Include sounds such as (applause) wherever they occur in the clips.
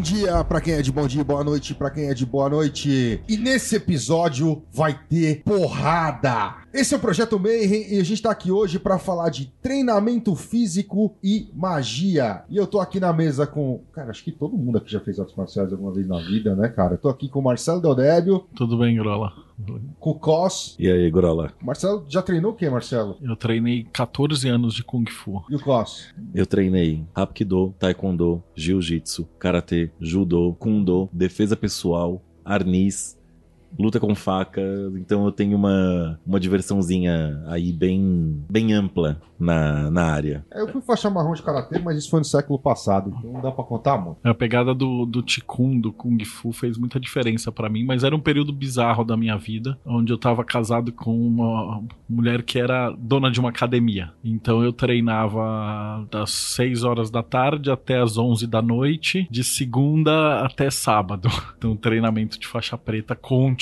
Bom dia pra quem é de bom dia, boa noite pra quem é de boa noite. E nesse episódio vai ter porrada. Esse é o Projeto Mayhem e a gente tá aqui hoje pra falar de treinamento físico e magia. E eu tô aqui na mesa com, cara, acho que todo mundo aqui já fez artes marciais alguma vez na vida, né, cara? Eu tô aqui com o Marcelo Deodébio, Tudo bem, Grola? Com o Cos. E aí, Grola? O Marcelo já treinou o quê, Marcelo? Eu treinei 14 anos de Kung Fu. E o Cos? Eu treinei Hapkido, Taekwondo, Jiu-Jitsu, Karatê, Judô, Kundo, defesa pessoal, arnis, luta com faca. Então eu tenho uma, uma diversãozinha aí bem, bem ampla na, na área. É, Eu fui faixa marrom de karatê, mas isso foi no século passado, então não dá pra contar muito. A pegada do, do do Kung Fu, fez muita diferença pra mim, mas era um período bizarro da minha vida, onde eu tava casado com uma mulher que era dona de uma academia. Então eu treinava das 6 horas da tarde até as 11 da noite, de segunda até sábado. (laughs) Então treinamento de faixa preta com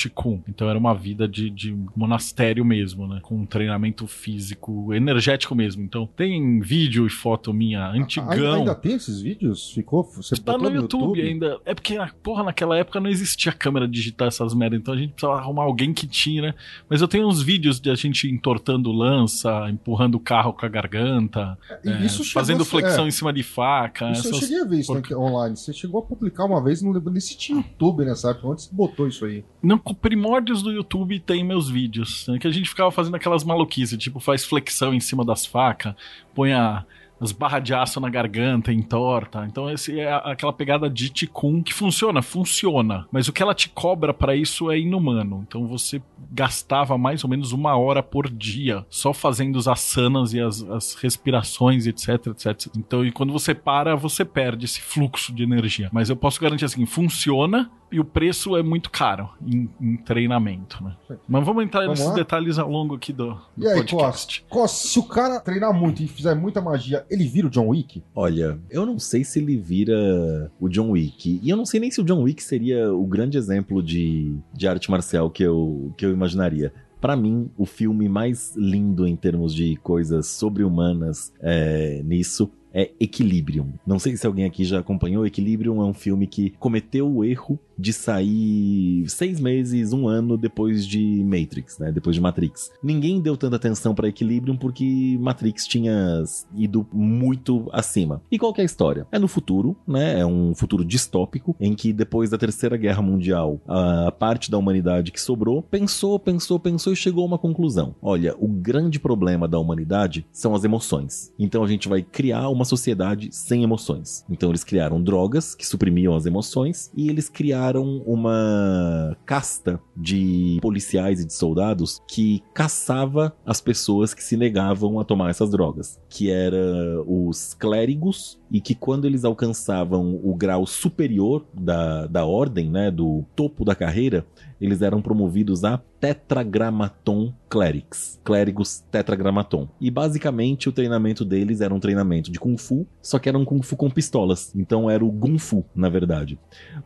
Então era uma vida de, de monastério mesmo, né? Com um treinamento físico, energético mesmo. Então tem vídeo e foto minha antigão. Ainda, ainda tem esses vídeos? Ficou? Você Tá botou no YouTube, ainda. É porque, porra, naquela época não existia câmera digital, essas merda. Então a gente precisava arrumar alguém que tinha, né? Mas eu tenho uns vídeos de a gente entortando lança, empurrando o carro com a garganta, é, isso fazendo a- flexão é. em cima de faca. Isso eu essas- cheguei a ver isso online. Você chegou a publicar uma vez, não lembro nem se tinha YouTube nessa época. Onde você botou isso aí? Não, primórdios do YouTube tem meus vídeos. Né, que a gente ficava fazendo aquelas maluquices, tipo, faz flexão em cima das facas, põe a- as barras de aço na garganta, entorta. Então, esse é aquela pegada de Ticum que funciona, funciona. Mas o que ela te cobra pra isso é inumano. Então você gastava mais ou menos uma hora por dia só fazendo os asanas e as, as respirações, etc, etc. Então, e quando você para, você perde esse fluxo de energia. Mas eu posso garantir assim, funciona e o preço é muito caro em, em treinamento, né? Mas vamos entrar Vamos nesses lá? detalhes ao longo aqui do, do E aí, podcast. Cos? Se o cara treinar muito e fizer muita magia, ele vira o John Wick? Olha, eu não sei se ele vira o John Wick. E eu não sei nem se o John Wick seria o grande exemplo de, de arte marcial que eu, que eu imaginaria. Pra mim, o filme mais lindo em termos de coisas sobre-humanas é, nisso é Equilibrium. Não sei se alguém aqui já acompanhou. Equilibrium é um filme que cometeu o erro de sair seis meses, um ano depois de Matrix, né? Depois de Matrix. Ninguém deu tanta atenção pra Equilibrium porque Matrix tinha ido muito acima. E qual é a história? É no futuro, né? É um futuro distópico em que depois da Terceira Guerra Mundial, a parte da humanidade que sobrou pensou, pensou, pensou e chegou a uma conclusão. Olha, o grande problema da humanidade são as emoções. Então a gente vai criar uma sociedade sem emoções. Então eles criaram drogas que suprimiam as emoções e eles criaram uma casta de policiais e de soldados que caçava as pessoas que se negavam a tomar essas drogas, que era os clérigos e que quando eles alcançavam o grau superior da, da ordem, né, do topo da carreira, eles eram promovidos a tetragramaton clerics, clérigos tetragramaton. E basicamente o treinamento deles era um treinamento de kung fu, só que era um kung fu com pistolas. Então era o gun fu, na verdade,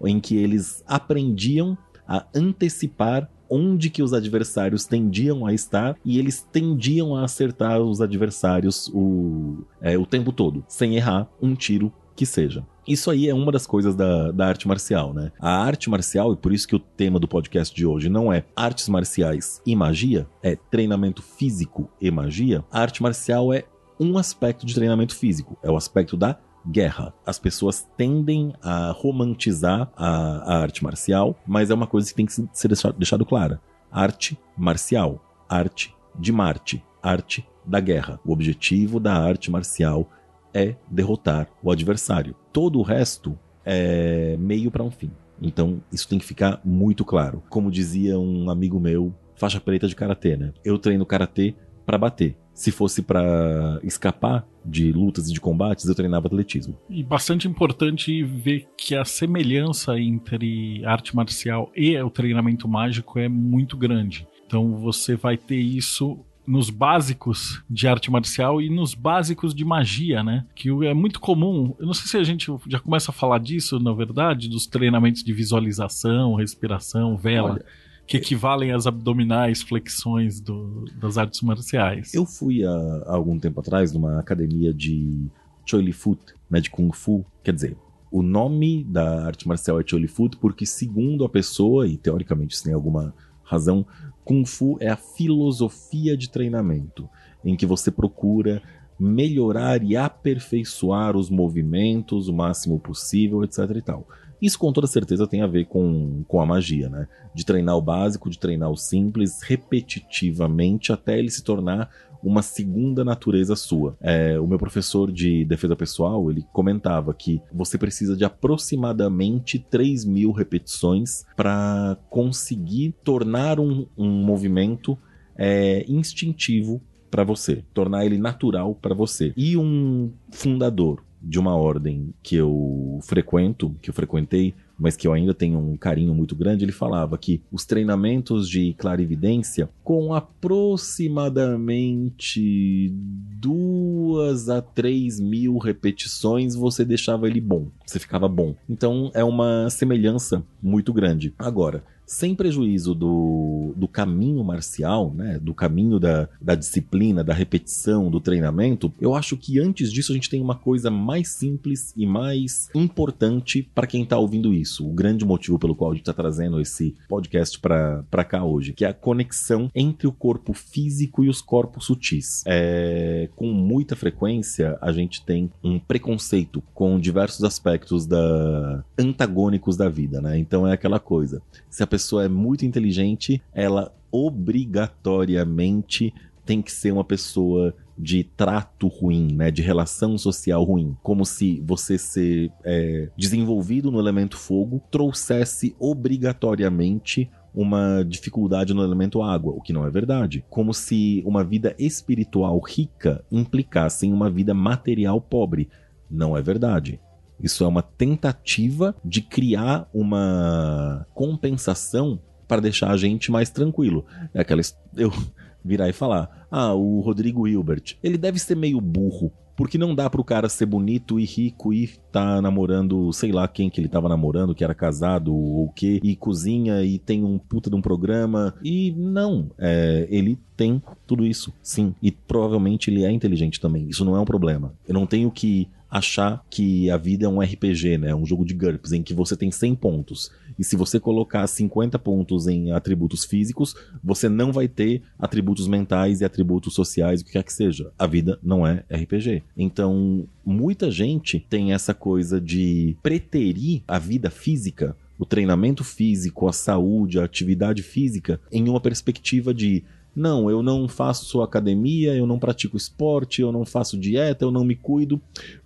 em que eles aprendiam a antecipar onde que os adversários tendiam a estar e eles tendiam a acertar os adversários o, é, o tempo todo, sem errar um tiro que seja. Isso aí é uma das coisas da, da arte marcial, né? A arte marcial, e por isso que o tema do podcast de hoje não é artes marciais e magia, é treinamento físico e magia. A arte marcial é um aspecto de treinamento físico, é o aspecto da guerra. As pessoas tendem a romantizar a, a arte marcial, mas é uma coisa que tem que ser deixado, clara. Arte marcial, arte de Marte, arte da guerra. O objetivo da arte marcial é derrotar o adversário. Todo o resto é meio para um fim. Então, isso tem que ficar muito claro. Como dizia um amigo meu, faixa preta de karatê, né? Eu treino karatê para bater. Se fosse para escapar de lutas e de combates, eu treinava atletismo. E bastante importante ver que a semelhança entre arte marcial e o treinamento mágico é muito grande. Então você vai ter isso nos básicos de arte marcial e nos básicos de magia, né? Que é muito comum. Eu não sei se a gente já começa a falar disso, na verdade, dos treinamentos de visualização, respiração, vela. Olha, que equivalem às abdominais, flexões do, das artes marciais. Eu fui há, algum tempo atrás numa academia de Choi Foot, né, de Kung Fu. Quer dizer, o nome da arte marcial é Choi Foot porque, segundo a pessoa, e teoricamente isso tem alguma razão, Kung Fu é a filosofia de treinamento, em que você procura melhorar e aperfeiçoar os movimentos o máximo possível, etc e tal. Isso com toda certeza tem a ver com, com a magia, né? De treinar o básico, de treinar o simples repetitivamente até ele se tornar uma segunda natureza sua. É, o meu professor de defesa pessoal, ele comentava que você precisa de aproximadamente 3 mil repetições para conseguir tornar um, um movimento é, instintivo para você, tornar ele natural para você. E um fundador de uma ordem que eu frequento, que eu frequentei, mas que eu ainda tenho um carinho muito grande, ele falava que os treinamentos de clarividência, com aproximadamente duas a três mil repetições, você deixava ele bom, você ficava bom. Então é uma semelhança muito grande. Agora, sem prejuízo do, do caminho marcial, né, do caminho da, da disciplina, da repetição, do treinamento, eu acho que antes disso a gente tem uma coisa mais simples e mais importante para quem está ouvindo isso. O grande motivo pelo qual a gente está trazendo esse podcast para cá hoje, que é a conexão entre o corpo físico e os corpos sutis. É, com muita frequência a gente tem um preconceito com diversos aspectos da antagônicos da vida, né? Então é aquela coisa. Se a pessoa pessoa é muito inteligente, ela obrigatoriamente tem que ser uma pessoa de trato ruim, né, de relação social ruim, como se você ser é, desenvolvido no elemento fogo trouxesse obrigatoriamente uma dificuldade no elemento água, o que não é verdade. Como se uma vida espiritual rica implicasse em uma vida material pobre. Não é verdade. Isso é uma tentativa de criar uma compensação para deixar a gente mais tranquilo. É aquela eu (laughs) virar e falar: "Ah, o Rodrigo Hilbert, ele deve ser meio burro, porque não dá pro cara ser bonito e rico e tá namorando, sei lá quem que ele tava namorando, que era casado ou o que, e cozinha e tem um puta de um programa. E não, é, ele tem tudo isso, sim. E provavelmente ele é inteligente também. Isso não é um problema. Eu não tenho que achar que a vida é um RPG, né? Um jogo de GURPS, em que você tem 100 pontos. E se você colocar 50 pontos em atributos físicos, você não vai ter atributos mentais e atributos sociais, o que quer que seja. A vida não é RPG. Então, muita gente tem essa coisa de preterir a vida física o treinamento físico, a saúde, a atividade física em uma perspectiva de não, eu não faço academia, eu não pratico esporte, eu não faço dieta, eu não me cuido,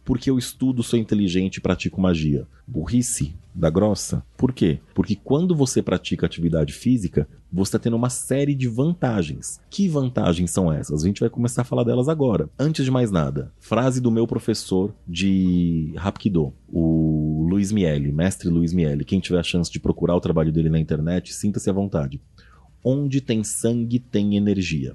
porque eu estudo, sou inteligente e pratico magia. Burrice da grossa. Por quê? Porque quando você pratica atividade física, você está tendo uma série de vantagens. Que vantagens são essas? A gente vai começar a falar delas agora. Antes de mais nada, frase do meu professor de Hapkido, o Luiz Miele, mestre Luiz Miele. Quem tiver a chance de procurar o trabalho dele na internet, sinta-se à vontade. Onde tem sangue, tem energia.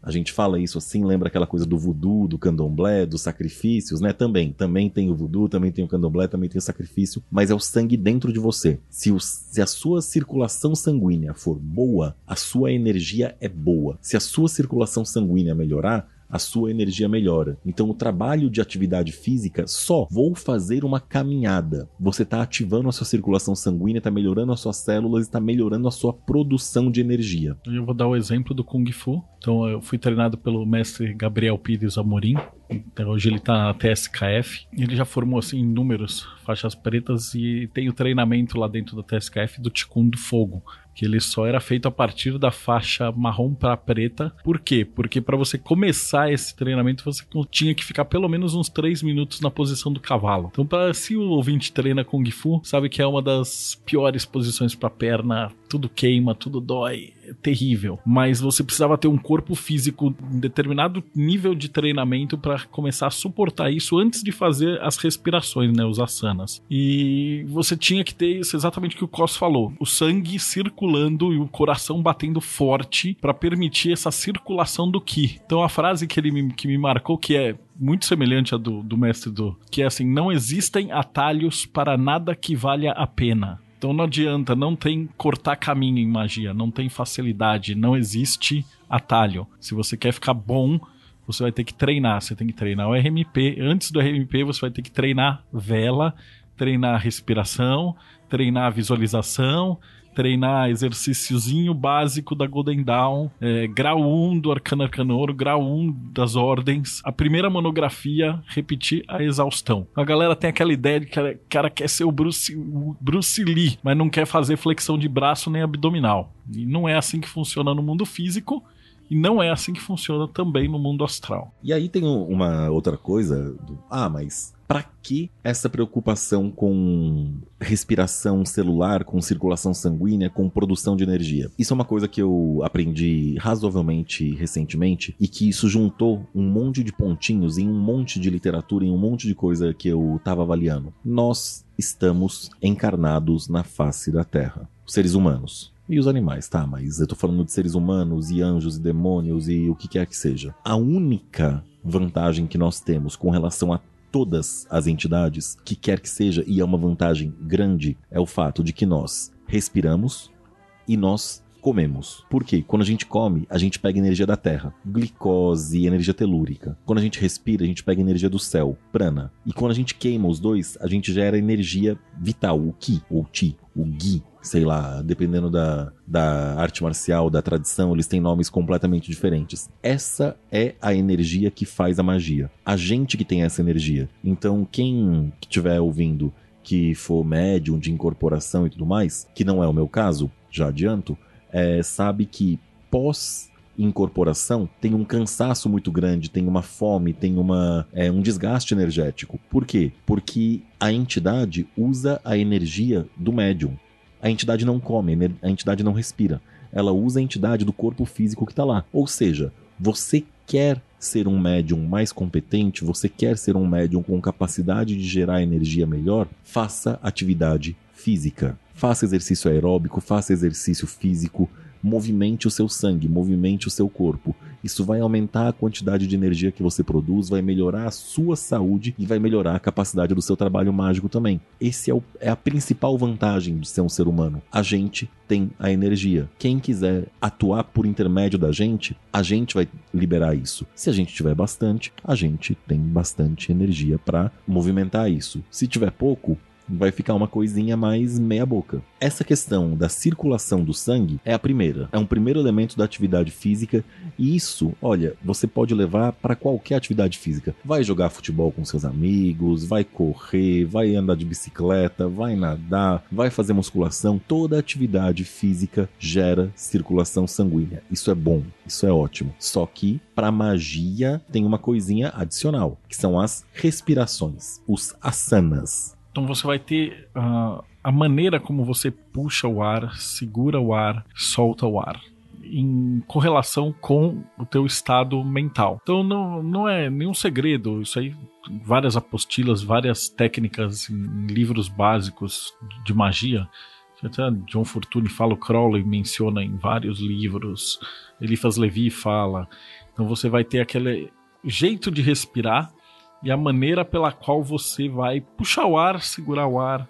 A gente fala isso assim, lembra aquela coisa do voodoo, do candomblé, dos sacrifícios, né? Também, também tem o voodoo, também tem o candomblé, também tem o sacrifício, mas é o sangue dentro de você. Se, o, se a sua circulação sanguínea for boa, a sua energia é boa. Se a sua circulação sanguínea melhorar, a sua energia melhora. Então, o trabalho de atividade física, só vou fazer uma caminhada. Você está ativando a sua circulação sanguínea, está melhorando as suas células, está melhorando a sua produção de energia. Eu vou dar o exemplo do Kung Fu. Então, eu fui treinado pelo mestre Gabriel Pires Amorim. Então, hoje ele está na TSKF. Ele já formou assim inúmeros faixas pretas e tem o treinamento lá dentro da TSKF do Ticum do Fogo que ele só era feito a partir da faixa marrom para preta. Por quê? Porque para você começar esse treinamento você tinha que ficar pelo menos uns 3 minutos na posição do cavalo. Então, para se o ouvinte treina Kung Fu, sabe que é uma das piores posições para perna, tudo queima, tudo dói terrível, mas você precisava ter um corpo físico, um determinado nível de treinamento para começar a suportar isso antes de fazer as respirações, né, os asanas. E você tinha que ter isso exatamente o que o Cos falou, o sangue circulando e o coração batendo forte para permitir essa circulação do ki. Então a frase que ele me, que me marcou que é muito semelhante à do, do mestre do que é assim, não existem atalhos para nada que valha a pena. Então não adianta, não tem cortar caminho em magia, não tem facilidade, não existe atalho. Se você quer ficar bom, você vai ter que treinar. Você tem que treinar o RMP. Antes do RMP, você vai ter que treinar vela, treinar respiração, treinar visualização, treinar exercíciozinho básico da Golden Dawn, é, grau 1 do Arcano Arcanoro, grau 1 das ordens, a primeira monografia, repetir a exaustão. A galera tem aquela ideia de que o cara quer ser o Bruce, o Bruce Lee, mas não quer fazer flexão de braço nem abdominal. E não é assim que funciona no mundo físico. E não é assim que funciona também no mundo astral. E aí tem uma outra coisa do, ah, mas para que essa preocupação com respiração celular, com circulação sanguínea, com produção de energia? Isso é uma coisa que eu aprendi razoavelmente recentemente e que isso juntou um monte de pontinhos em um monte de literatura, em um monte de coisa que eu estava avaliando. Nós estamos encarnados na face da Terra, seres humanos. E os animais, tá? Mas eu tô falando de seres humanos e anjos e demônios e o que quer que seja. A única vantagem que nós temos com relação a todas as entidades, que quer que seja, e é uma vantagem grande, é o fato de que nós respiramos e nós comemos. Por quê? Quando a gente come, a gente pega energia da terra, glicose, energia telúrica. Quando a gente respira, a gente pega energia do céu, prana. E quando a gente queima os dois, a gente gera energia vital, o ki ou ti, o gui, sei lá, dependendo da, da arte marcial, da tradição, eles têm nomes completamente diferentes. Essa é a energia que faz a magia. A gente que tem essa energia. Então, quem estiver ouvindo que for médium de incorporação e tudo mais, que não é o meu caso, já adianto, é, sabe que pós incorporação tem um cansaço muito grande, tem uma fome, tem uma, é, um desgaste energético. Por quê? Porque a entidade usa a energia do médium. A entidade não come, a entidade não respira. Ela usa a entidade do corpo físico que está lá. Ou seja, você quer ser um médium mais competente, você quer ser um médium com capacidade de gerar energia melhor, faça atividade física. Faça exercício aeróbico, faça exercício físico, movimente o seu sangue, movimente o seu corpo. Isso vai aumentar a quantidade de energia que você produz, vai melhorar a sua saúde e vai melhorar a capacidade do seu trabalho mágico também. Esse é, o, é a principal vantagem de ser um ser humano. A gente tem a energia. Quem quiser atuar por intermédio da gente, a gente vai liberar isso. Se a gente tiver bastante, a gente tem bastante energia para movimentar isso. Se tiver pouco, vai ficar uma coisinha mais meia boca. Essa questão da circulação do sangue é a primeira, é um primeiro elemento da atividade física e isso, olha, você pode levar para qualquer atividade física. Vai jogar futebol com seus amigos, vai correr, vai andar de bicicleta, vai nadar, vai fazer musculação, toda atividade física gera circulação sanguínea. Isso é bom, isso é ótimo. Só que para magia tem uma coisinha adicional, que são as respirações, os asanas. Então você vai ter uh, a maneira como você puxa o ar, segura o ar, solta o ar. Em correlação com o teu estado mental. Então não, não é nenhum segredo. Isso aí, várias apostilas, várias técnicas em livros básicos de magia. John Fortune fala, o Crowley menciona em vários livros. Eliphas Levi fala. Então você vai ter aquele jeito de respirar e a maneira pela qual você vai puxar o ar, segurar o ar,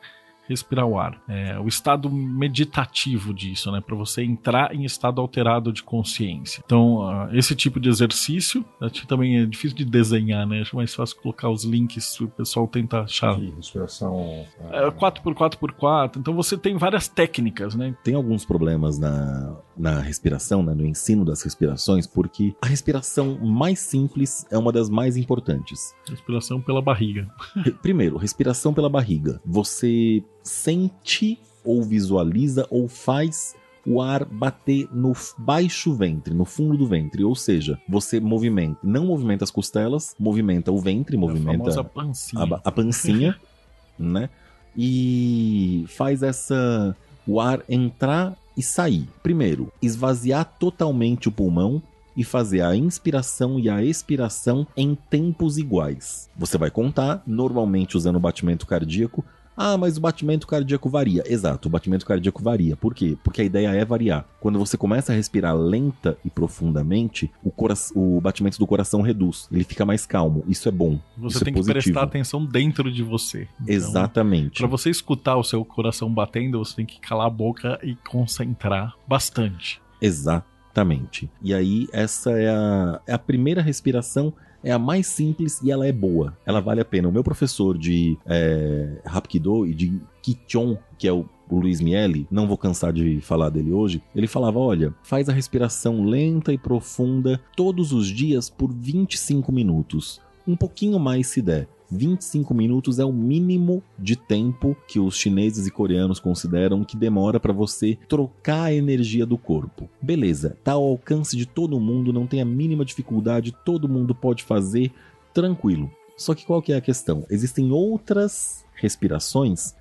respirar o ar. É o estado meditativo disso, né? Para você entrar em estado alterado de consciência. Então, uh, esse tipo de exercício, acho que também é difícil de desenhar, né? Acho mais fácil colocar os links, o pessoal tenta achar. De respiração. É, 4x4x4. Então você tem várias técnicas, né? Tem alguns problemas na, na respiração, né? no ensino das respirações, porque a respiração mais simples é uma das mais importantes. Respiração pela barriga. Primeiro, respiração pela barriga. Você sente ou visualiza ou faz o ar bater no baixo ventre, no fundo do ventre, ou seja, você movimenta, não movimenta as costelas, movimenta o ventre, movimenta a pancinha, a, a pancinha (laughs) né? E faz essa o ar entrar e sair. Primeiro, esvaziar totalmente o pulmão e fazer a inspiração e a expiração em tempos iguais. Você vai contar, normalmente usando o batimento cardíaco. Ah, mas o batimento cardíaco varia. Exato, o batimento cardíaco varia. Por quê? Porque a ideia é variar. Quando você começa a respirar lenta e profundamente, o, o batimento do coração reduz. Ele fica mais calmo. Isso é bom. Você Isso tem é que prestar atenção dentro de você. Então, Exatamente. Para você escutar o seu coração batendo, você tem que calar a boca e concentrar bastante. Exatamente. E aí, essa é a, é a primeira respiração é a mais simples e ela é boa. Ela vale a pena. O meu professor de é, Hapkido e de Kichon, que é o o Luiz Miele, não vou cansar de falar dele hoje, ele falava: olha, faz a respiração lenta e profunda todos os dias por 25 minutos. Um pouquinho mais se der. 25 minutos é o mínimo de tempo que os chineses e coreanos consideram que demora para você trocar a energia do corpo. Beleza, tá ao alcance de todo mundo, não tem a mínima dificuldade, todo mundo pode fazer, tranquilo. Só que qual que é a questão? Existem outras respirações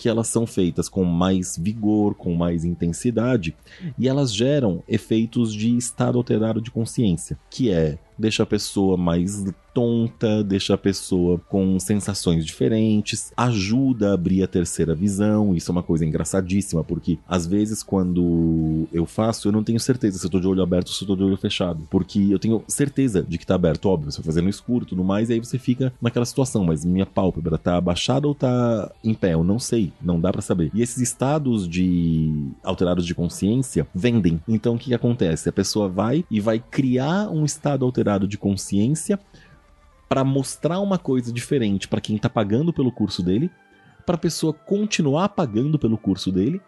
que elas são feitas com mais vigor, com mais intensidade, e elas geram efeitos de estado alterado de consciência, que é deixa a pessoa mais tonta, deixa a pessoa com sensações diferentes, ajuda a abrir a terceira visão. Isso é uma coisa engraçadíssima, porque às vezes quando eu faço, eu não tenho certeza se eu tô de olho aberto ou se eu tô de olho fechado. Porque eu tenho certeza de que tá aberto, óbvio, você vai fazer no escuro tudo mais, e aí você fica naquela situação, mas minha pálpebra tá abaixada ou tá em pé? Eu não sei, não dá para saber. E esses estados de alterados de consciência vendem. Então o que acontece? A pessoa vai e vai criar um estado alterado de consciência para mostrar uma coisa diferente para quem está pagando pelo curso dele, para a pessoa continuar pagando pelo curso dele,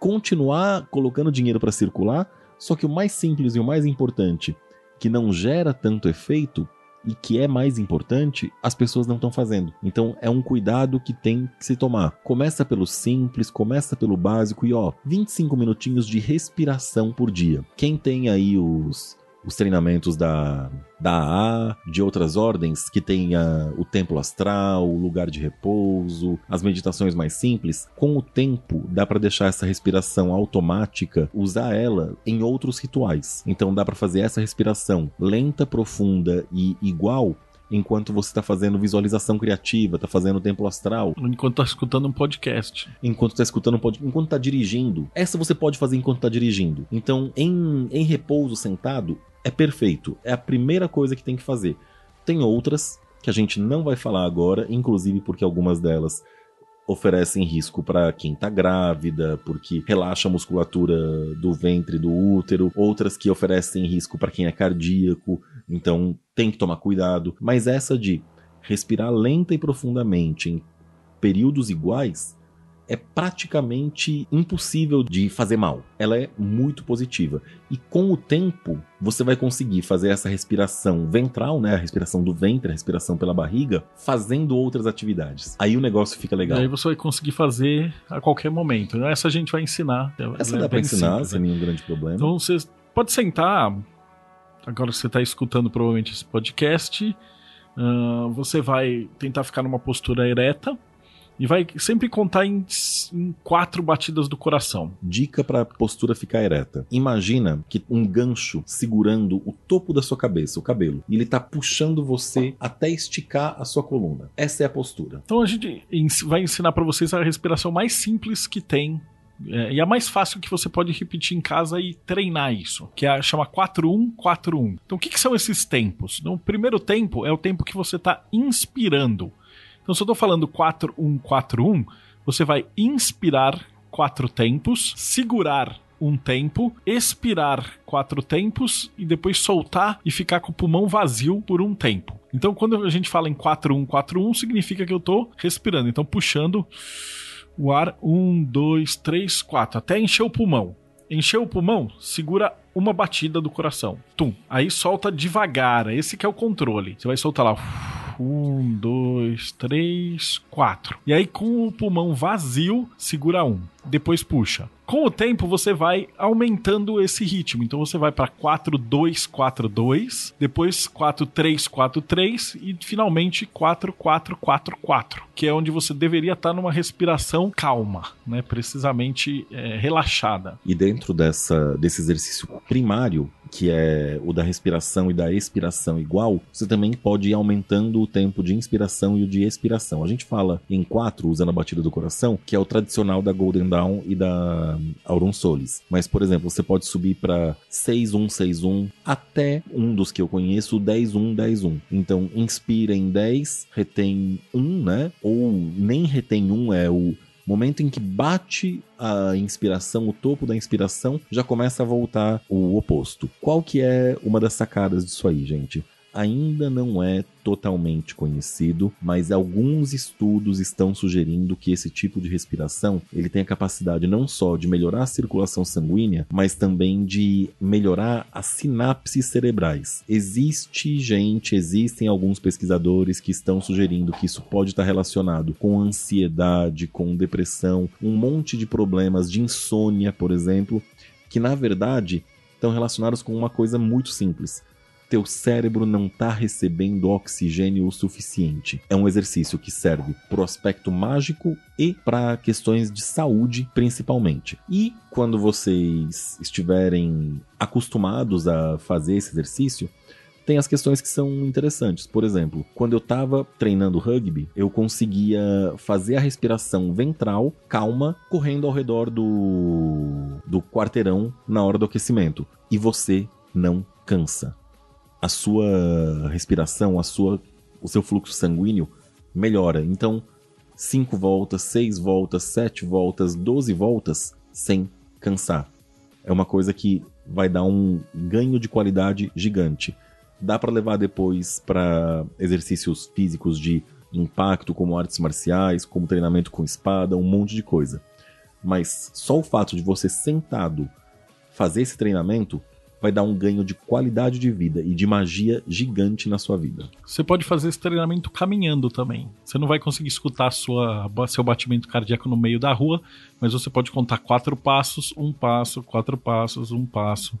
continuar colocando dinheiro para circular, só que o mais simples e o mais importante, que não gera tanto efeito e que é mais importante, as pessoas não estão fazendo. Então é um cuidado que tem que se tomar. Começa pelo simples, começa pelo básico e ó, 25 minutinhos de respiração por dia. Quem tem aí os os treinamentos da, da AA, de outras ordens que tenha o templo astral, o lugar de repouso, as meditações mais simples, com o tempo dá para deixar essa respiração automática, usar ela em outros rituais. Então dá para fazer essa respiração lenta, profunda e igual enquanto você está fazendo visualização criativa, está fazendo templo astral. Enquanto está escutando um podcast. Enquanto está escutando um podcast. Enquanto está dirigindo. Essa você pode fazer enquanto está dirigindo. Então, em, em repouso, sentado, é perfeito. É a primeira coisa que tem que fazer. Tem outras que a gente não vai falar agora, inclusive porque algumas delas oferecem risco para quem está grávida, porque relaxa a musculatura do ventre do útero, outras que oferecem risco para quem é cardíaco, então tem que tomar cuidado. Mas essa de respirar lenta e profundamente em períodos iguais é praticamente impossível de fazer mal. Ela é muito positiva. E com o tempo, você vai conseguir fazer essa respiração ventral, né? A respiração do ventre, a respiração pela barriga, fazendo outras atividades. Aí o negócio fica legal. E aí você vai conseguir fazer a qualquer momento. Essa a gente vai ensinar. Essa Ela dá é pra ensinar, simples, sem né? nenhum grande problema. Então você pode sentar. Agora você está escutando provavelmente esse podcast. Uh, você vai tentar ficar numa postura ereta e vai sempre contar em, em quatro batidas do coração. Dica para postura ficar ereta. Imagina que um gancho segurando o topo da sua cabeça, o cabelo, e ele tá puxando você até esticar a sua coluna. Essa é a postura. Então a gente vai ensinar para vocês a respiração mais simples que tem é, e a mais fácil que você pode repetir em casa e treinar isso, que é, chama 4141. Então, o que, que, são esses tempos? No primeiro tempo é o tempo que você está inspirando. Então, se eu estou falando 4141, você vai inspirar quatro tempos, segurar um tempo, expirar quatro tempos e depois soltar e ficar com o pulmão vazio por um tempo. Então, quando a gente fala em 4141, significa que eu estou respirando. Então, puxando o ar, um, dois, três, quatro, até encher o pulmão. Encheu o pulmão, segura uma batida do coração. Tum. Aí solta devagar. Esse que é o controle. Você vai soltar lá. Um, dois, três, quatro. E aí, com o pulmão vazio, segura um. depois puxa. Com o tempo você vai aumentando esse ritmo. Então você vai para 4 2 4 2, depois 4 3 4 3 e finalmente 4 4 4 4, que é onde você deveria estar numa respiração calma, né, precisamente é, relaxada. E dentro dessa desse exercício primário, que é o da respiração e da expiração igual, você também pode ir aumentando o tempo de inspiração e o de expiração. A gente fala em 4, usando a batida do coração, que é o tradicional da Golden Dawn e da Aurum Solis. Mas, por exemplo, você pode subir para 6-1-6-1 até um dos que eu conheço, 10-1-10-1. Então, inspira em 10, retém 1, né? Ou nem retém 1, é o momento em que bate a inspiração, o topo da inspiração, já começa a voltar o oposto. Qual que é uma das sacadas disso aí, gente? Ainda não é totalmente conhecido, mas alguns estudos estão sugerindo que esse tipo de respiração ele tem a capacidade não só de melhorar a circulação sanguínea, mas também de melhorar as sinapses cerebrais. Existe gente, existem alguns pesquisadores que estão sugerindo que isso pode estar relacionado com ansiedade, com depressão, um monte de problemas de insônia, por exemplo, que na verdade estão relacionados com uma coisa muito simples teu cérebro não está recebendo oxigênio o suficiente. É um exercício que serve para o aspecto mágico e para questões de saúde, principalmente. E quando vocês estiverem acostumados a fazer esse exercício, tem as questões que são interessantes. Por exemplo, quando eu estava treinando rugby, eu conseguia fazer a respiração ventral calma, correndo ao redor do, do quarteirão na hora do aquecimento. E você não cansa a sua respiração, a sua, o seu fluxo sanguíneo melhora. Então, 5 voltas, 6 voltas, 7 voltas, 12 voltas sem cansar. É uma coisa que vai dar um ganho de qualidade gigante. Dá para levar depois para exercícios físicos de impacto, como artes marciais, como treinamento com espada, um monte de coisa. Mas só o fato de você sentado fazer esse treinamento vai dar um ganho de qualidade de vida e de magia gigante na sua vida. Você pode fazer esse treinamento caminhando também. Você não vai conseguir escutar sua, seu batimento cardíaco no meio da rua, mas você pode contar quatro passos, um passo, quatro passos, um passo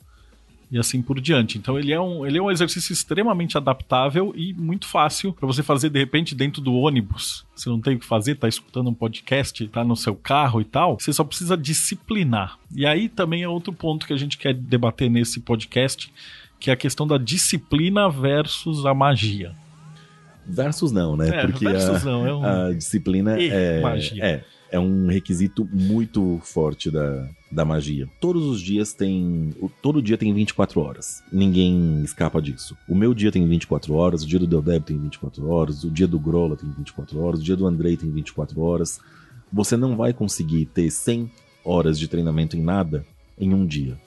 e assim por diante. Então ele é um, ele é um exercício extremamente adaptável e muito fácil para você fazer de repente dentro do ônibus. Você não tem o que fazer, tá escutando um podcast, tá no seu carro e tal. Você só precisa disciplinar. E aí também é outro ponto que a gente quer debater nesse podcast, que é a questão da disciplina versus a magia. Versus não, né? É, Porque versus a, não, é um... a disciplina E é, magia. é é um requisito muito forte da, da magia. Todos os dias tem. Todo dia tem 24 horas. Ninguém escapa disso. O meu dia tem 24 horas, o dia do Deldeb tem 24 horas, o dia do Grola tem 24 horas, o dia do Andrei tem 24 horas. Você não vai conseguir ter 100 horas de treinamento em nada em um dia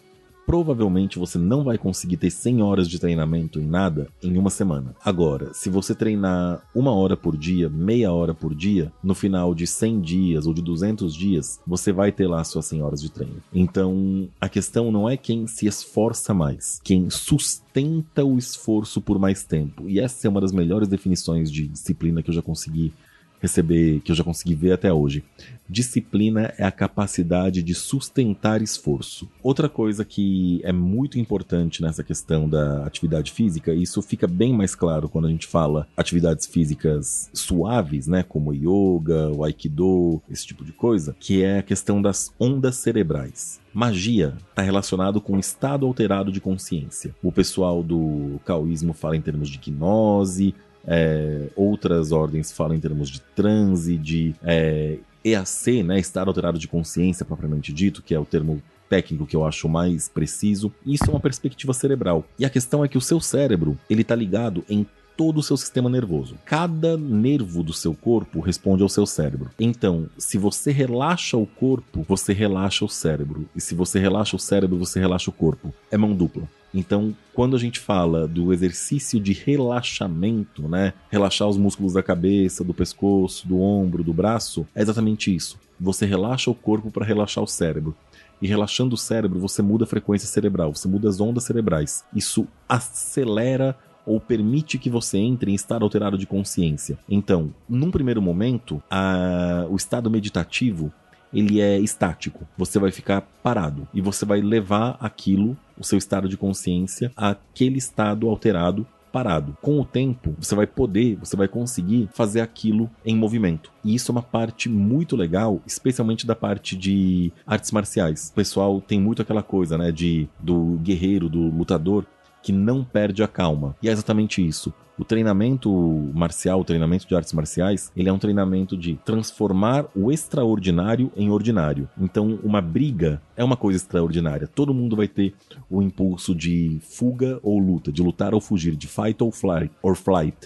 provavelmente você não vai conseguir ter 100 horas de treinamento em nada em uma semana. Agora, se você treinar uma hora por dia, meia hora por dia, no final de 100 dias ou de 200 dias, você vai ter lá suas 100 horas de treino. Então, a questão não é quem se esforça mais, quem sustenta o esforço por mais tempo. E essa é uma das melhores definições de disciplina que eu já consegui receber, que eu já consegui ver até hoje. Disciplina é a capacidade de sustentar esforço. Outra coisa que é muito importante nessa questão da atividade física, e isso fica bem mais claro quando a gente fala atividades físicas suaves, né, como yoga, o aikido, esse tipo de coisa, que é a questão das ondas cerebrais. Magia está relacionado com estado alterado de consciência. O pessoal do caoísmo fala em termos de gnose, é, outras ordens falam em termos de transe, de é, EAC, né, estado alterado de consciência propriamente dito, que é o termo técnico que eu acho mais preciso. Isso é uma perspectiva cerebral. E a questão é que o seu cérebro, ele tá ligado em todo o seu sistema nervoso. Cada nervo do seu corpo responde ao seu cérebro. Então, se você relaxa o corpo, você relaxa o cérebro. E se você relaxa o cérebro, você relaxa o corpo. É mão dupla. Então, quando a gente fala do exercício de relaxamento, né? Relaxar os músculos da cabeça, do pescoço, do ombro, do braço, é exatamente isso. Você relaxa o corpo para relaxar o cérebro. E relaxando o cérebro, você muda a frequência cerebral, você muda as ondas cerebrais. Isso acelera ou permite que você entre em estado alterado de consciência. Então, num primeiro momento, a... o estado meditativo ele é estático. Você vai ficar parado e você vai levar aquilo, o seu estado de consciência, àquele estado alterado parado. Com o tempo, você vai poder, você vai conseguir fazer aquilo em movimento. E isso é uma parte muito legal, especialmente da parte de artes marciais. O pessoal tem muito aquela coisa, né, de do guerreiro, do lutador que não perde a calma. E é exatamente isso. O treinamento marcial, o treinamento de artes marciais, ele é um treinamento de transformar o extraordinário em ordinário. Então, uma briga é uma coisa extraordinária. Todo mundo vai ter o impulso de fuga ou luta, de lutar ou fugir, de fight flight. Or flight.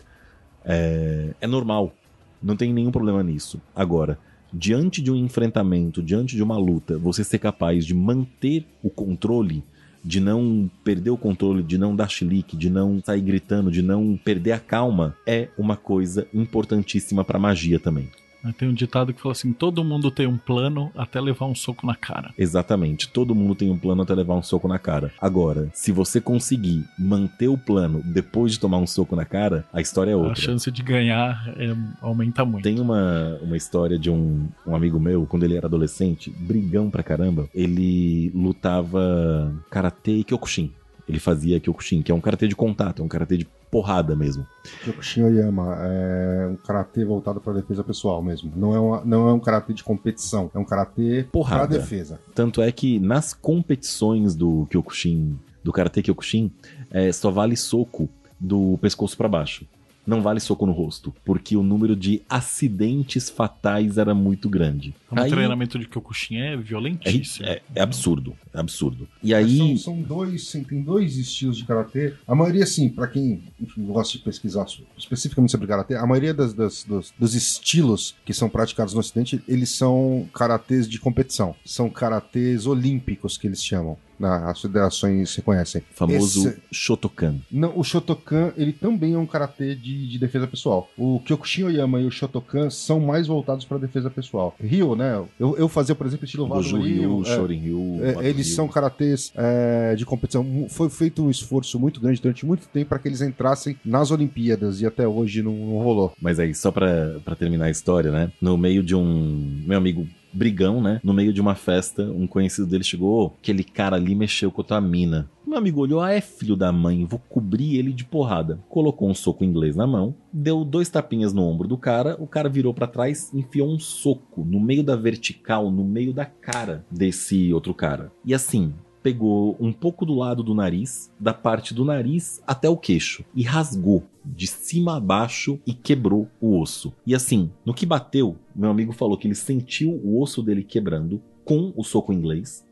É, é normal. Não tem nenhum problema nisso. Agora, diante de um enfrentamento, diante de uma luta, você ser capaz de manter o controle de não perder o controle, de não dar chilique, de não sair gritando, de não perder a calma, é uma coisa importantíssima para magia também. Tem um ditado que fala assim: todo mundo tem um plano até levar um soco na cara. Exatamente, todo mundo tem um plano até levar um soco na cara. Agora, se você conseguir manter o plano depois de tomar um soco na cara, a história é outra. A chance de ganhar é, aumenta muito. Tem uma, uma história de um, um amigo meu, quando ele era adolescente, brigão pra caramba, ele lutava karatê e kyokushin. Ele fazia Kyokushin, que é um karatê de contato, é um karatê de porrada mesmo. Kyokushin Oyama é um karatê voltado para defesa pessoal mesmo. Não é, uma, não é um karatê de competição, é um karatê para defesa. Tanto é que nas competições do Kyokushin, do karatê Kyokushin, é, só vale soco do pescoço para baixo não vale soco no rosto, porque o número de acidentes fatais era muito grande. O aí, treinamento de Kyokushin é violentíssimo. É, é, é absurdo, é absurdo. E aí... São, são, dois, tem dois estilos de karatê. A maioria, sim, para quem enfim, gosta de pesquisar especificamente sobre karatê, a maioria das, das, dos, dos estilos que são praticados no ocidente, eles são karatês de competição. São karatês olímpicos que eles chamam na, as federações reconhecem. O famoso Esse... Shotokan. Não, o Shotokan, ele também é um karatê de, de defesa pessoal. O Kyokushin Oyama e o Shotokan são mais voltados para defesa pessoal. Ryo, né? Eu, eu fazia, por exemplo, estilo Vado Ryo, é, Shorin Ryo. É, eles são karatês é, de competição. Foi feito um esforço muito grande durante muito tempo para que eles entrassem nas Olimpíadas e até hoje não, não rolou. Mas aí, só para terminar a história, né? No meio de um. Meu amigo brigão, né? No meio de uma festa, um conhecido dele chegou, oh, aquele cara ali mexeu com a tua mina. Meu amigo olhou, ah, é filho da mãe, vou cobrir ele de porrada. Colocou um soco inglês na mão, deu dois tapinhas no ombro do cara, o cara virou para trás, enfiou um soco no meio da vertical, no meio da cara desse outro cara. E assim, pegou um pouco do lado do nariz, da parte do nariz até o queixo, e rasgou de cima a baixo e quebrou o osso. E assim, no que bateu, meu amigo falou que ele sentiu o osso dele quebrando com o soco inglês.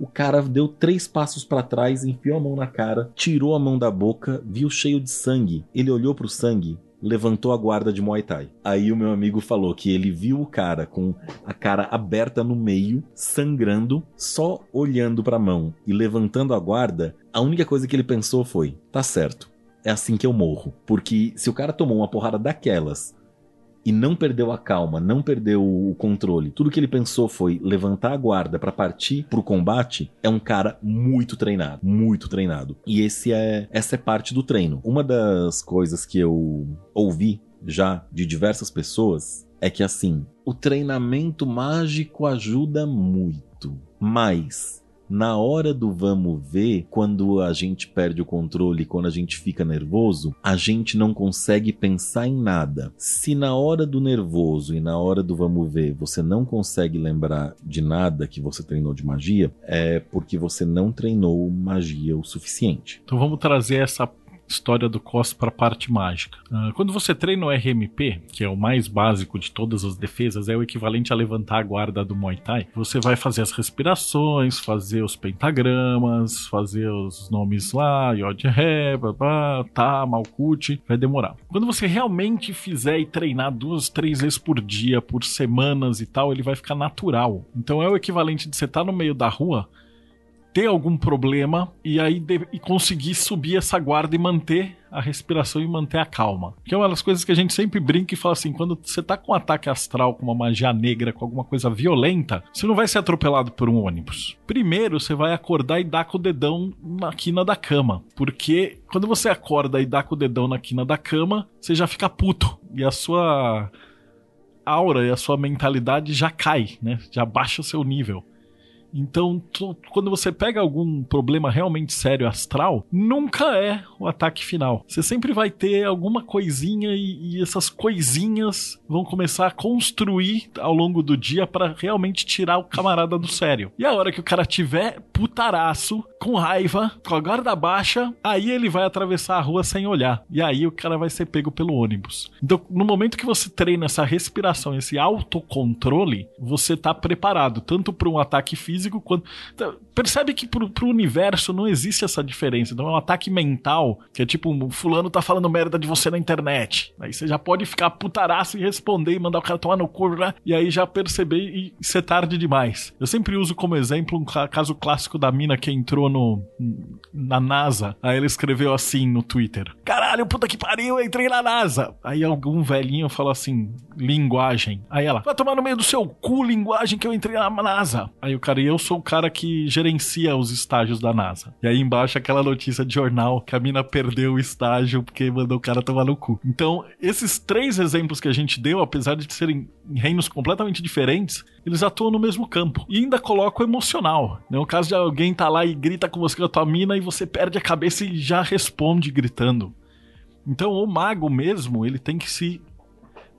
O cara deu três passos para trás, enfiou a mão na cara, tirou a mão da boca, viu cheio de sangue. Ele olhou para o sangue, levantou a guarda de Muay Thai. Aí o meu amigo falou que ele viu o cara com a cara aberta no meio, sangrando, só olhando para a mão e levantando a guarda. A única coisa que ele pensou foi: tá certo, é assim que eu morro. Porque se o cara tomou uma porrada daquelas e não perdeu a calma, não perdeu o controle. Tudo que ele pensou foi levantar a guarda para partir pro combate. É um cara muito treinado, muito treinado. E esse é essa é parte do treino. Uma das coisas que eu ouvi já de diversas pessoas é que assim, o treinamento mágico ajuda muito, mas na hora do vamos ver, quando a gente perde o controle, quando a gente fica nervoso, a gente não consegue pensar em nada. Se na hora do nervoso e na hora do vamos ver você não consegue lembrar de nada que você treinou de magia, é porque você não treinou magia o suficiente. Então vamos trazer essa história do cos para a parte mágica. Uh, quando você treina o RMP, que é o mais básico de todas as defesas, é o equivalente a levantar a guarda do Muay Thai. Você vai fazer as respirações, fazer os pentagramas, fazer os nomes lá, Yod He, babá, Tá, Malkut, vai demorar. Quando você realmente fizer e treinar duas, três vezes por dia, por semanas e tal, ele vai ficar natural. Então é o equivalente de você estar tá no meio da rua ter algum problema e aí de, e conseguir subir essa guarda e manter a respiração e manter a calma. Que é uma das coisas que a gente sempre brinca e fala assim: quando você tá com um ataque astral, com uma magia negra, com alguma coisa violenta, você não vai ser atropelado por um ônibus. Primeiro, você vai acordar e dar com o dedão na quina da cama. Porque quando você acorda e dá com o dedão na quina da cama, você já fica puto. E a sua aura e a sua mentalidade já cai, né? Já baixa o seu nível. Então, quando você pega algum problema realmente sério astral, nunca é o ataque final. Você sempre vai ter alguma coisinha e, e essas coisinhas vão começar a construir ao longo do dia para realmente tirar o camarada do sério. E a hora que o cara tiver putaraço, com raiva, com a guarda baixa, aí ele vai atravessar a rua sem olhar. E aí o cara vai ser pego pelo ônibus. Então, no momento que você treina essa respiração, esse autocontrole, você tá preparado tanto para um ataque físico quanto. Então, percebe que pro, pro universo não existe essa diferença. Então é um ataque mental, que é tipo, um fulano tá falando merda de você na internet. Aí você já pode ficar putaraço e responder e mandar o cara tomar no cu, né? E aí já perceber e ser tarde demais. Eu sempre uso como exemplo um caso clássico da mina que entrou no, na NASA. Aí ele escreveu assim no Twitter: Caralho, puta que pariu, eu entrei na NASA. Aí algum velhinho falou assim: linguagem. Aí ela, vai tomar no meio do seu cu linguagem que eu entrei na NASA. Aí o cara, eu sou o cara que gerencia os estágios da NASA. E aí embaixo aquela notícia de jornal que a mina perdeu o estágio porque mandou o cara tomar no cu. Então, esses três exemplos que a gente deu, apesar de serem em reinos completamente diferentes, eles atuam no mesmo campo. E ainda coloca o emocional. Né? O caso de alguém tá lá e grita com você com a tua mina e você perde a cabeça e já responde gritando. Então, o mago mesmo, ele tem que se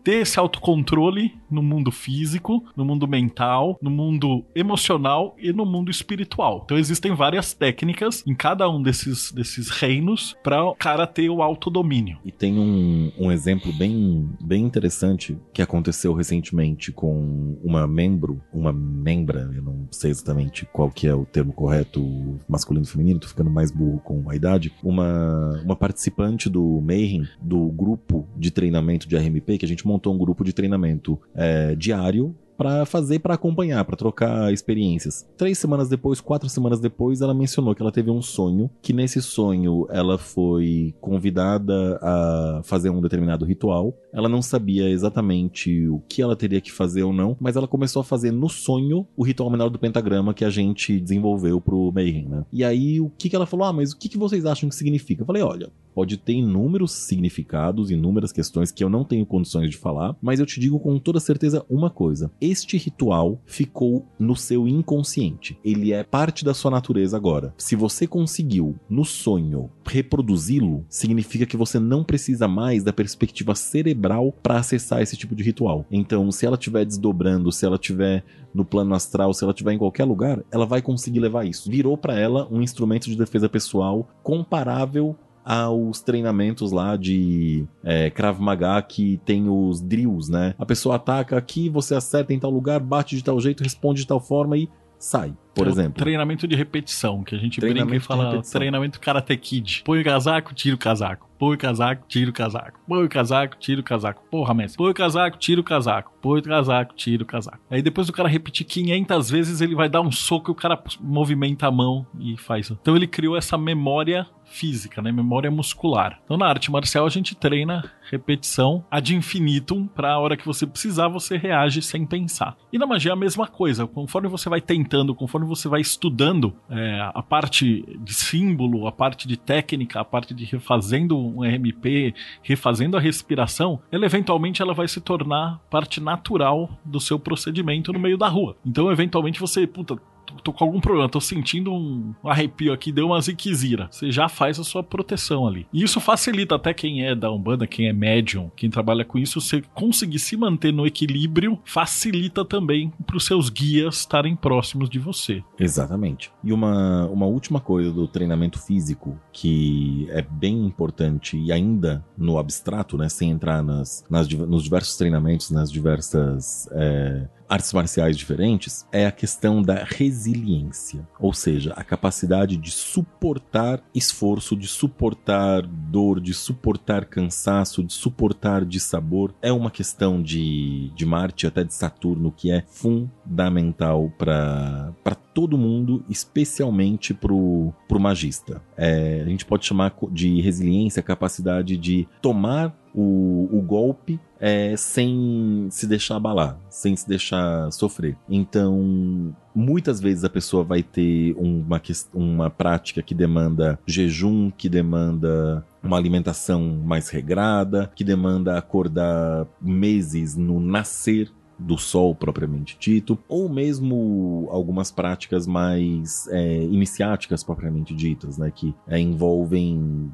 ter esse autocontrole no mundo físico, no mundo mental, no mundo emocional e no mundo espiritual. Então existem várias técnicas em cada um desses, desses reinos para o cara ter o autodomínio. E tem um, um exemplo bem, bem interessante que aconteceu recentemente com uma membro, uma membra, eu não sei exatamente qual que é o termo correto, masculino e feminino, tô ficando mais burro com a idade, uma, uma participante do Mayhem, do grupo de treinamento de RMP, que a gente montou montou um grupo de treinamento é, diário para fazer, para acompanhar, para trocar experiências. Três semanas depois, quatro semanas depois, ela mencionou que ela teve um sonho, que nesse sonho ela foi convidada a fazer um determinado ritual. Ela não sabia exatamente o que ela teria que fazer ou não, mas ela começou a fazer no sonho o ritual menor do pentagrama que a gente desenvolveu pro Mayhem, né? E aí o que, que ela falou? Ah, mas o que, que vocês acham que significa? Eu falei, olha, pode ter inúmeros significados, inúmeras questões que eu não tenho condições de falar, mas eu te digo com toda certeza uma coisa: este ritual ficou no seu inconsciente. Ele é parte da sua natureza agora. Se você conseguiu, no sonho, reproduzi-lo, significa que você não precisa mais da perspectiva cerebral para acessar esse tipo de ritual. Então, se ela estiver desdobrando, se ela estiver no plano astral, se ela estiver em qualquer lugar, ela vai conseguir levar isso. Virou para ela um instrumento de defesa pessoal comparável aos treinamentos lá de é, Krav Maga que tem os drills, né? A pessoa ataca aqui, você acerta em tal lugar, bate de tal jeito, responde de tal forma e sai, por É exemplo. Treinamento de repetição, que a gente Treinamento brinca e fala repetição. treinamento Karate Kid. Põe o casaco, tira o casaco. Põe o casaco, tira o casaco. Põe o casaco, tira o casaco. Porra, mestre. Põe o casaco, tira o casaco. Põe o casaco, tira o casaco. Aí depois do cara repetir 500 vezes, ele vai dar um soco e o cara movimenta a mão e faz. Então ele criou essa memória física, né? Memória muscular. Então na arte marcial a gente treina repetição ad infinitum para a hora que você precisar você reage sem pensar. E na magia é a mesma coisa. Conforme você vai tentando, conforme você vai estudando é, a parte de símbolo, a parte de técnica, a parte de refazendo um RMP, refazendo a respiração, ela eventualmente ela vai se tornar parte natural do seu procedimento no meio da rua. Então eventualmente você, puta, tô- com algum problema, tô sentindo um arrepio aqui, deu uma ziquezira. Você já faz a sua proteção ali. E isso facilita até quem é da Umbanda, quem é médium, quem trabalha com isso, você conseguir se manter no equilíbrio, facilita também para os seus guias estarem próximos de você. Exatamente. E uma, uma última coisa do treinamento físico que é bem importante e ainda no abstrato, né, sem entrar nas, nas nos diversos treinamentos, nas diversas é, artes marciais diferentes, é a questão da resiliência, ou seja, a capacidade de suportar esforço, de suportar dor, de suportar cansaço, de suportar dissabor. É uma questão de, de Marte, até de Saturno, que é fundamental para todo mundo, especialmente pro, pro magista. É, a gente pode chamar de resiliência a capacidade de tomar o, o golpe é, sem se deixar abalar, sem se deixar sofrer. Então, muitas vezes a pessoa vai ter uma, uma prática que demanda jejum, que demanda uma alimentação mais regrada, que demanda acordar meses no nascer do sol propriamente dito, ou mesmo algumas práticas mais é, iniciáticas propriamente ditas, né, que é, envolvem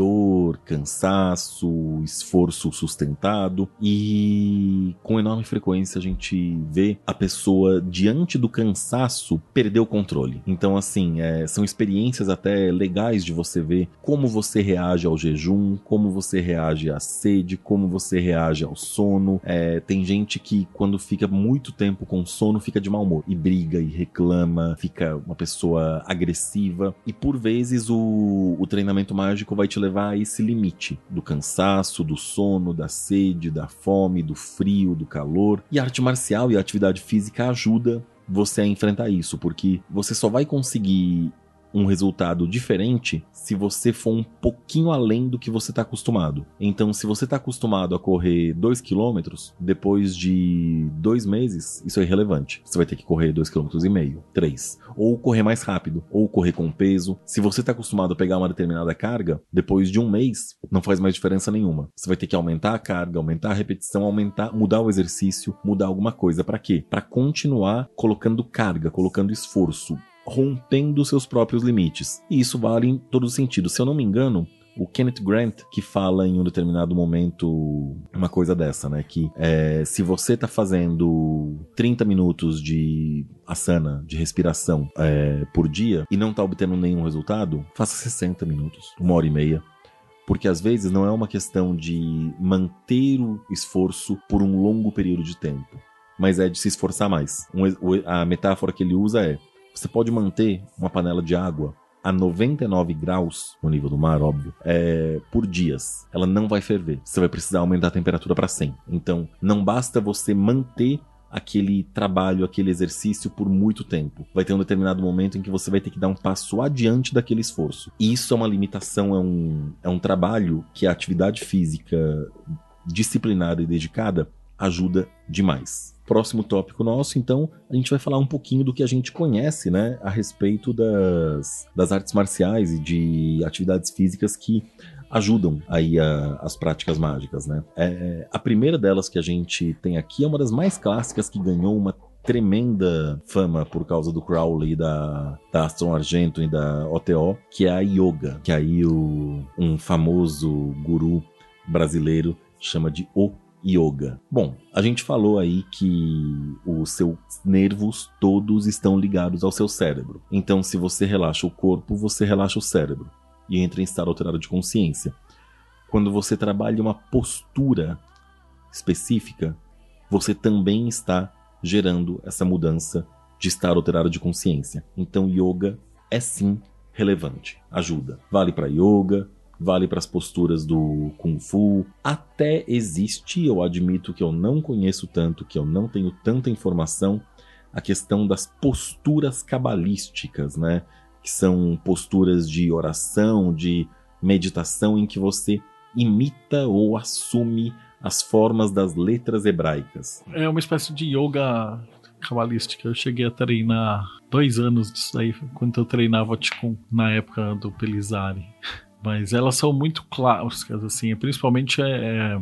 dor, cansaço, esforço sustentado e com enorme frequência a gente vê a pessoa diante do cansaço perder o controle. Então, assim, é, são experiências até legais de você ver como você reage ao jejum, como você reage à sede, como você reage ao sono. É, tem gente que quando fica muito tempo com sono fica de mau humor e briga e reclama, fica uma pessoa agressiva e por vezes o, o treinamento mágico vai te levar a esse limite do cansaço, do sono, da sede, da fome, do frio, do calor. E a arte marcial e a atividade física ajuda você a enfrentar isso, porque você só vai conseguir um resultado diferente se você for um pouquinho além do que você está acostumado. Então, se você está acostumado a correr 2 km, depois de dois meses, isso é irrelevante. Você vai ter que correr 2,5 km, 3. Ou correr mais rápido, ou correr com peso. Se você está acostumado a pegar uma determinada carga, depois de um mês, não faz mais diferença nenhuma. Você vai ter que aumentar a carga, aumentar a repetição, aumentar, mudar o exercício, mudar alguma coisa. Para quê? Para continuar colocando carga, colocando esforço, rompendo seus próprios limites. E isso vale em todos os sentidos. Se eu não me engano, o Kenneth Grant que fala em um determinado momento uma coisa dessa, né? Que é, se você tá fazendo 30 minutos de asana, de respiração é, por dia e não tá obtendo nenhum resultado, faça 60 minutos, uma hora e meia. Porque às vezes não é uma questão de manter o esforço por um longo período de tempo, mas é de se esforçar mais. Um, a metáfora que ele usa é você pode manter uma panela de água a 99 graus no nível do mar, óbvio, é, por dias. Ela não vai ferver. Você vai precisar aumentar a temperatura para 100. Então, não basta você manter aquele trabalho, aquele exercício por muito tempo. Vai ter um determinado momento em que você vai ter que dar um passo adiante daquele esforço. E isso é uma limitação, é um, é um trabalho que a atividade física disciplinada e dedicada ajuda demais próximo tópico nosso, então a gente vai falar um pouquinho do que a gente conhece, né, a respeito das, das artes marciais e de atividades físicas que ajudam aí a, as práticas mágicas, né. É, a primeira delas que a gente tem aqui é uma das mais clássicas que ganhou uma tremenda fama por causa do Crowley, da, da Aston Argento e da OTO, que é a yoga, que aí o, um famoso guru brasileiro chama de O yoga. Bom, a gente falou aí que os seus nervos todos estão ligados ao seu cérebro. Então, se você relaxa o corpo, você relaxa o cérebro e entra em estado alterado de consciência. Quando você trabalha uma postura específica, você também está gerando essa mudança de estado alterado de consciência. Então, yoga é sim relevante, ajuda. Vale para yoga, vale para as posturas do Kung Fu. Até existe, eu admito que eu não conheço tanto, que eu não tenho tanta informação, a questão das posturas cabalísticas, né? Que são posturas de oração, de meditação, em que você imita ou assume as formas das letras hebraicas. É uma espécie de yoga cabalística. Eu cheguei a treinar dois anos disso aí, quando eu treinava Ticum, na época do Pelizari. Mas elas são muito clássicas, assim, principalmente é, é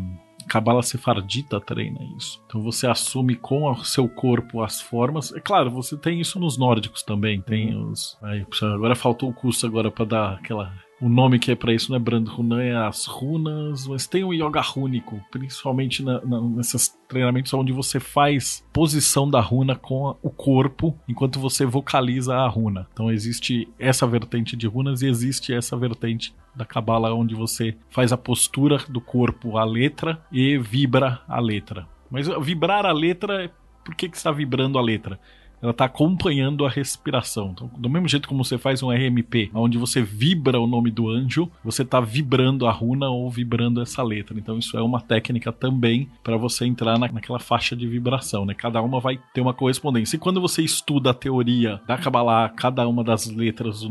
Cabala Sefardita treina isso. Então você assume com o seu corpo as formas. É claro, você tem isso nos nórdicos também. Tem uhum. os. Aí, agora faltou o curso agora para dar aquela o nome que é para isso não é Brand Runan, é as runas, mas tem o yoga rúnico, principalmente na, na, nesses treinamentos onde você faz posição da runa com o corpo enquanto você vocaliza a runa. Então existe essa vertente de runas e existe essa vertente da cabala onde você faz a postura do corpo à letra e vibra a letra. Mas vibrar a letra, é, por que, que está vibrando a letra? Ela está acompanhando a respiração. Então, do mesmo jeito como você faz um RMP, onde você vibra o nome do anjo, você está vibrando a runa ou vibrando essa letra. Então, isso é uma técnica também para você entrar na, naquela faixa de vibração, né? Cada uma vai ter uma correspondência. E quando você estuda a teoria da Kabbalah, cada uma das letras,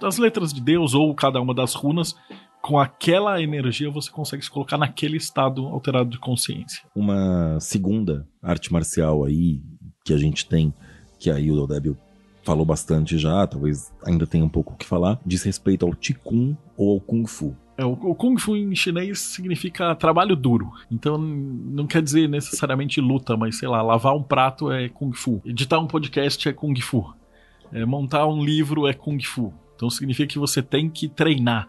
das letras de Deus ou cada uma das runas, com aquela energia você consegue se colocar naquele estado alterado de consciência. Uma segunda arte marcial aí que a gente tem, que aí o Débio falou bastante já, talvez ainda tenha um pouco o que falar, diz respeito ao Qigong ou ao Kung Fu. É, o, o Kung Fu em chinês significa trabalho duro. Então não quer dizer necessariamente luta, mas sei lá, lavar um prato é Kung Fu. Editar um podcast é Kung Fu. É, montar um livro é Kung Fu. Então significa que você tem que treinar.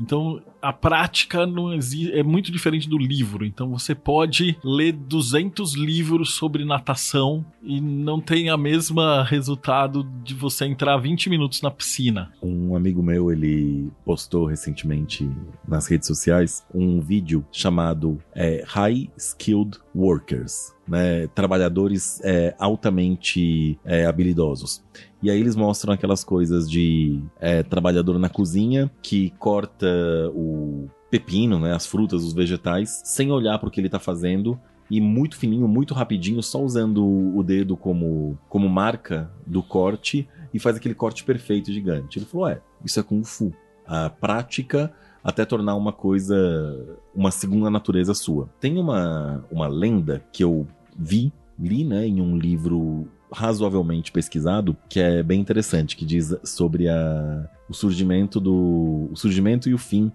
Então, a prática não é muito diferente do livro. Então, você pode ler 200 livros sobre natação e não tem a mesma resultado de você entrar 20 minutos na piscina. Um amigo meu, ele postou recentemente nas redes sociais um vídeo chamado é, High Skilled Workers, né? Trabalhadores é, altamente é, habilidosos. E aí eles mostram aquelas coisas de é, trabalhador na cozinha que corta o pepino, né, as frutas, os vegetais, sem olhar para o que ele está fazendo e muito fininho, muito rapidinho, só usando o dedo como, como marca do corte e faz aquele corte perfeito gigante. Ele falou: é, isso é Kung Fu. A prática até tornar uma coisa, uma segunda natureza sua. Tem uma, uma lenda que eu vi, li, né, em um livro razoavelmente pesquisado, que é bem interessante, que diz sobre a, o surgimento do o surgimento e o fim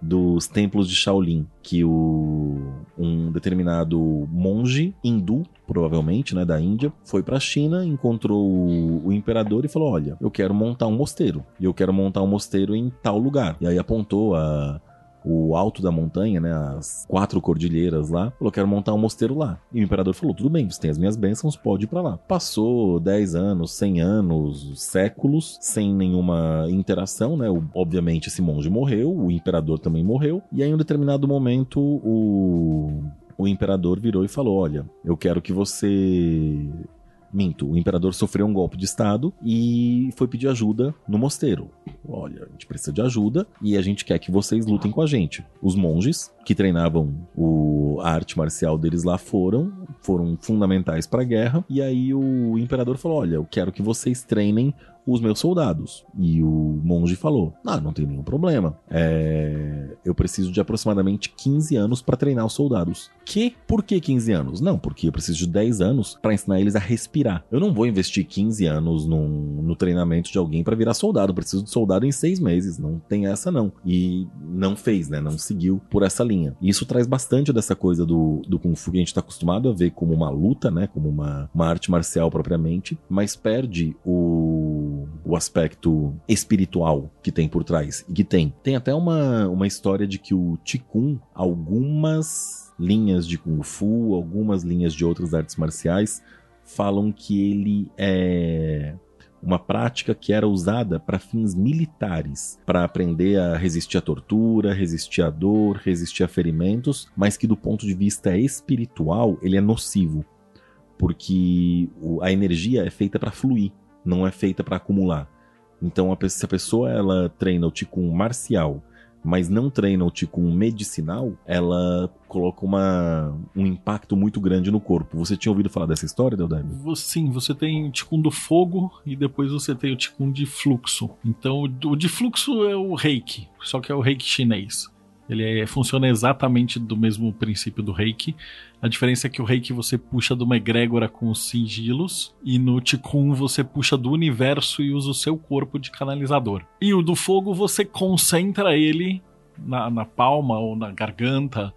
dos templos de Shaolin, que o, um determinado monge hindu, provavelmente, né, da Índia, foi para a China, encontrou o, o, imperador e falou: "Olha, eu quero montar um mosteiro, e eu quero montar um mosteiro em tal lugar". E aí apontou a o alto da montanha, né, as quatro cordilheiras lá, falou: quero montar um mosteiro lá. E o imperador falou: tudo bem, você tem as minhas bênçãos, pode ir pra lá. Passou 10 anos, 100 anos, séculos, sem nenhuma interação, né? Obviamente esse monge morreu, o imperador também morreu, e aí em um determinado momento o. O imperador virou e falou: Olha, eu quero que você Minto, o imperador sofreu um golpe de estado e foi pedir ajuda no mosteiro. Olha, a gente precisa de ajuda e a gente quer que vocês lutem com a gente. Os monges que treinavam o, a arte marcial deles lá foram, foram fundamentais para a guerra. E aí o imperador falou: Olha, eu quero que vocês treinem os meus soldados. E o monge falou: Ah, não tem nenhum problema. É... Eu preciso de aproximadamente 15 anos para treinar os soldados. Que? Por que 15 anos? Não, porque eu preciso de 10 anos para ensinar eles a respirar. Eu não vou investir 15 anos num, no treinamento de alguém para virar soldado. Eu preciso de soldado em 6 meses. Não tem essa, não. E não fez, né? Não seguiu por essa linha. E isso traz bastante dessa coisa do, do Kung Fu que a gente tá acostumado a ver como uma luta, né? Como uma, uma arte marcial propriamente, mas perde o o, aspecto espiritual que tem por trás. E que tem. Tem até uma, uma história de que o Qigong, algumas linhas de Kung Fu, algumas linhas de outras artes marciais, falam que ele é uma prática que era usada para fins militares, para aprender a resistir à tortura, resistir à dor, resistir a ferimentos, mas que do ponto de vista espiritual ele é nocivo, porque a energia é feita para fluir não é feita para acumular. Então, a, se a pessoa ela treina o Qigong marcial, mas não treina o Qigong medicinal, ela coloca uma, um impacto muito grande no corpo. Você tinha ouvido falar dessa história, Deldemir? Sim, você tem o Qigong do fogo e depois você tem o Qigong de fluxo. Então, o de fluxo é o reiki, só que é o reiki chinês. Ele é, funciona exatamente do mesmo princípio do reiki. A diferença é que o reiki você puxa de uma egrégora com os sigilos e no Tikkun você puxa do universo e usa o seu corpo de canalizador. E o do fogo você concentra ele na, na palma ou na garganta.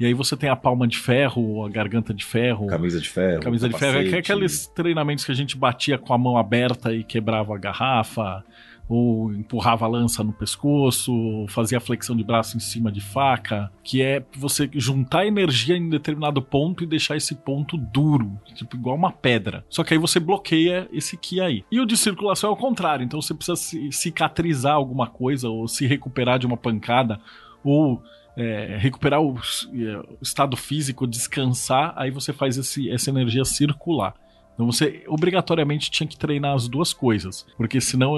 E aí você tem a palma de ferro, a garganta de ferro. Camisa de ferro. Camisa de ferro. É aqueles treinamentos que a gente batia com a mão aberta e quebrava a garrafa ou empurrava a lança no pescoço, ou fazia flexão de braço em cima de faca, que é você juntar energia em determinado ponto e deixar esse ponto duro, tipo igual uma pedra. Só que aí você bloqueia esse ki aí. E o de circulação é o contrário, então você precisa cicatrizar alguma coisa ou se recuperar de uma pancada ou é, recuperar o, é, o, estado físico, descansar, aí você faz esse, essa energia circular. Então você obrigatoriamente tinha que treinar as duas coisas, porque senão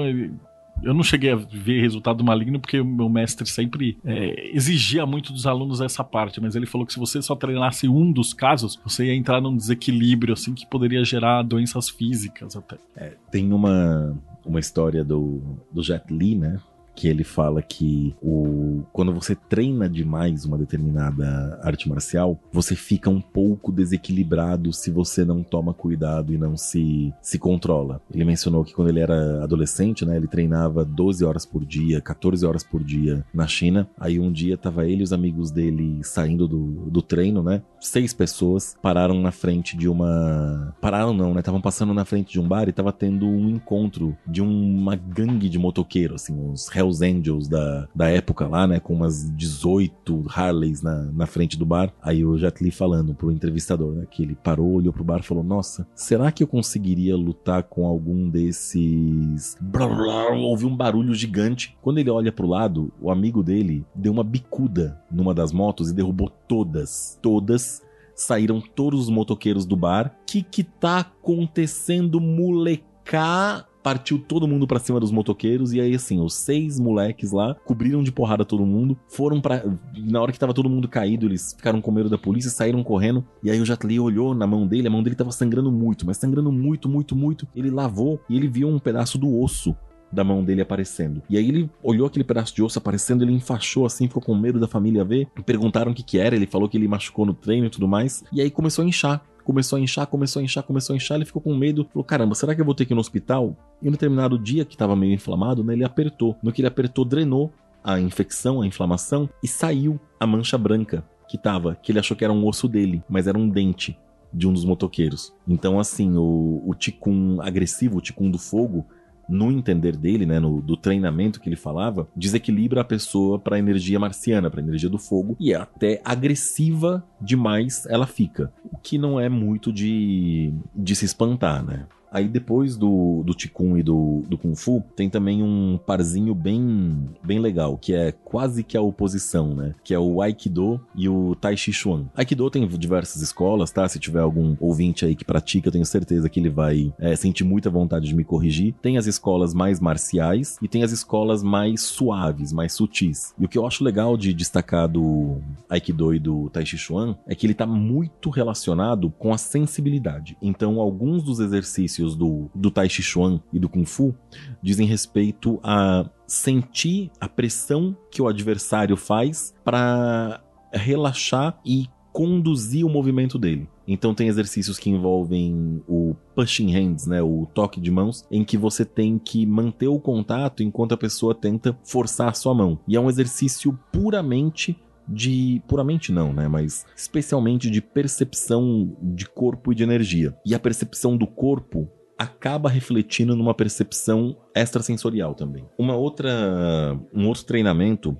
eu não cheguei a ver resultado maligno porque o meu mestre sempre é, exigia muito dos alunos essa parte, mas ele falou que se você só treinasse um dos casos, você ia entrar num desequilíbrio assim que poderia gerar doenças físicas até. É, tem uma, uma história do, do Jet Li, né? Que ele fala que o quando você treina demais uma determinada arte marcial, você fica um pouco desequilibrado se você não toma cuidado e não se, se controla. Ele mencionou que quando ele era adolescente, né, ele treinava 12 horas por dia, 14 horas por dia na China. Aí um dia tava ele e os amigos dele saindo do, do treino, né? Seis pessoas pararam na frente de uma. Pararam não, né? Estavam passando na frente de um bar e tava tendo um encontro de uma gangue de motoqueiros, assim, os Hells Angels da, da época lá, né? Com umas 18 Harleys na, na frente do bar. Aí o Jet Li falando pro entrevistador, né? Que ele parou, olhou pro bar e falou: Nossa, será que eu conseguiria lutar com algum desses. Blá, blá, ouviu um barulho gigante. Quando ele olha pro lado, o amigo dele deu uma bicuda numa das motos e derrubou todas. Todas saíram todos os motoqueiros do bar. Que que tá acontecendo, molecar? Partiu todo mundo pra cima dos motoqueiros e aí assim, os seis moleques lá cobriram de porrada todo mundo, foram para na hora que tava todo mundo caído, eles ficaram com medo da polícia, saíram correndo. E aí o Jet Li olhou na mão dele, a mão dele tava sangrando muito, mas sangrando muito, muito, muito. Ele lavou e ele viu um pedaço do osso da mão dele aparecendo. E aí ele olhou aquele pedaço de osso aparecendo, ele enfaixou assim, ficou com medo da família ver. Perguntaram o que que era, ele falou que ele machucou no treino e tudo mais. E aí começou a inchar. Começou a inchar, começou a inchar, começou a inchar, ele ficou com medo, falou: caramba, será que eu vou ter que ir no hospital? E no determinado dia que tava meio inflamado, né, ele apertou. No que ele apertou, drenou a infecção, a inflamação, e saiu a mancha branca que tava, que ele achou que era um osso dele, mas era um dente de um dos motoqueiros. Então, assim, o, o ticum agressivo, o ticum do fogo, no entender dele, né, no, do treinamento que ele falava, desequilibra a pessoa para a energia marciana, para a energia do fogo, e é até agressiva demais ela fica. O que não é muito de, de se espantar, né? Aí depois do, do Ticum e do, do Kung Fu, tem também um parzinho bem, bem legal, que é quase que a oposição, né? Que é o Aikido e o Tai Chi Chuan. Aikido tem diversas escolas, tá? Se tiver algum ouvinte aí que pratica, eu tenho certeza que ele vai é, sentir muita vontade de me corrigir. Tem as escolas mais marciais e tem as escolas mais suaves, mais sutis. E o que eu acho legal de destacar do Aikido e do Tai Chi Chuan é que ele tá muito relacionado com a sensibilidade. Então, alguns dos exercícios do, do Tai Chi Chuan e do Kung Fu dizem respeito a sentir a pressão que o adversário faz para relaxar e conduzir o movimento dele. Então tem exercícios que envolvem o pushing hands, né, o toque de mãos, em que você tem que manter o contato enquanto a pessoa tenta forçar a sua mão. E é um exercício puramente de puramente não, né, mas especialmente de percepção de corpo e de energia. E a percepção do corpo acaba refletindo numa percepção extrasensorial também. Uma outra um outro treinamento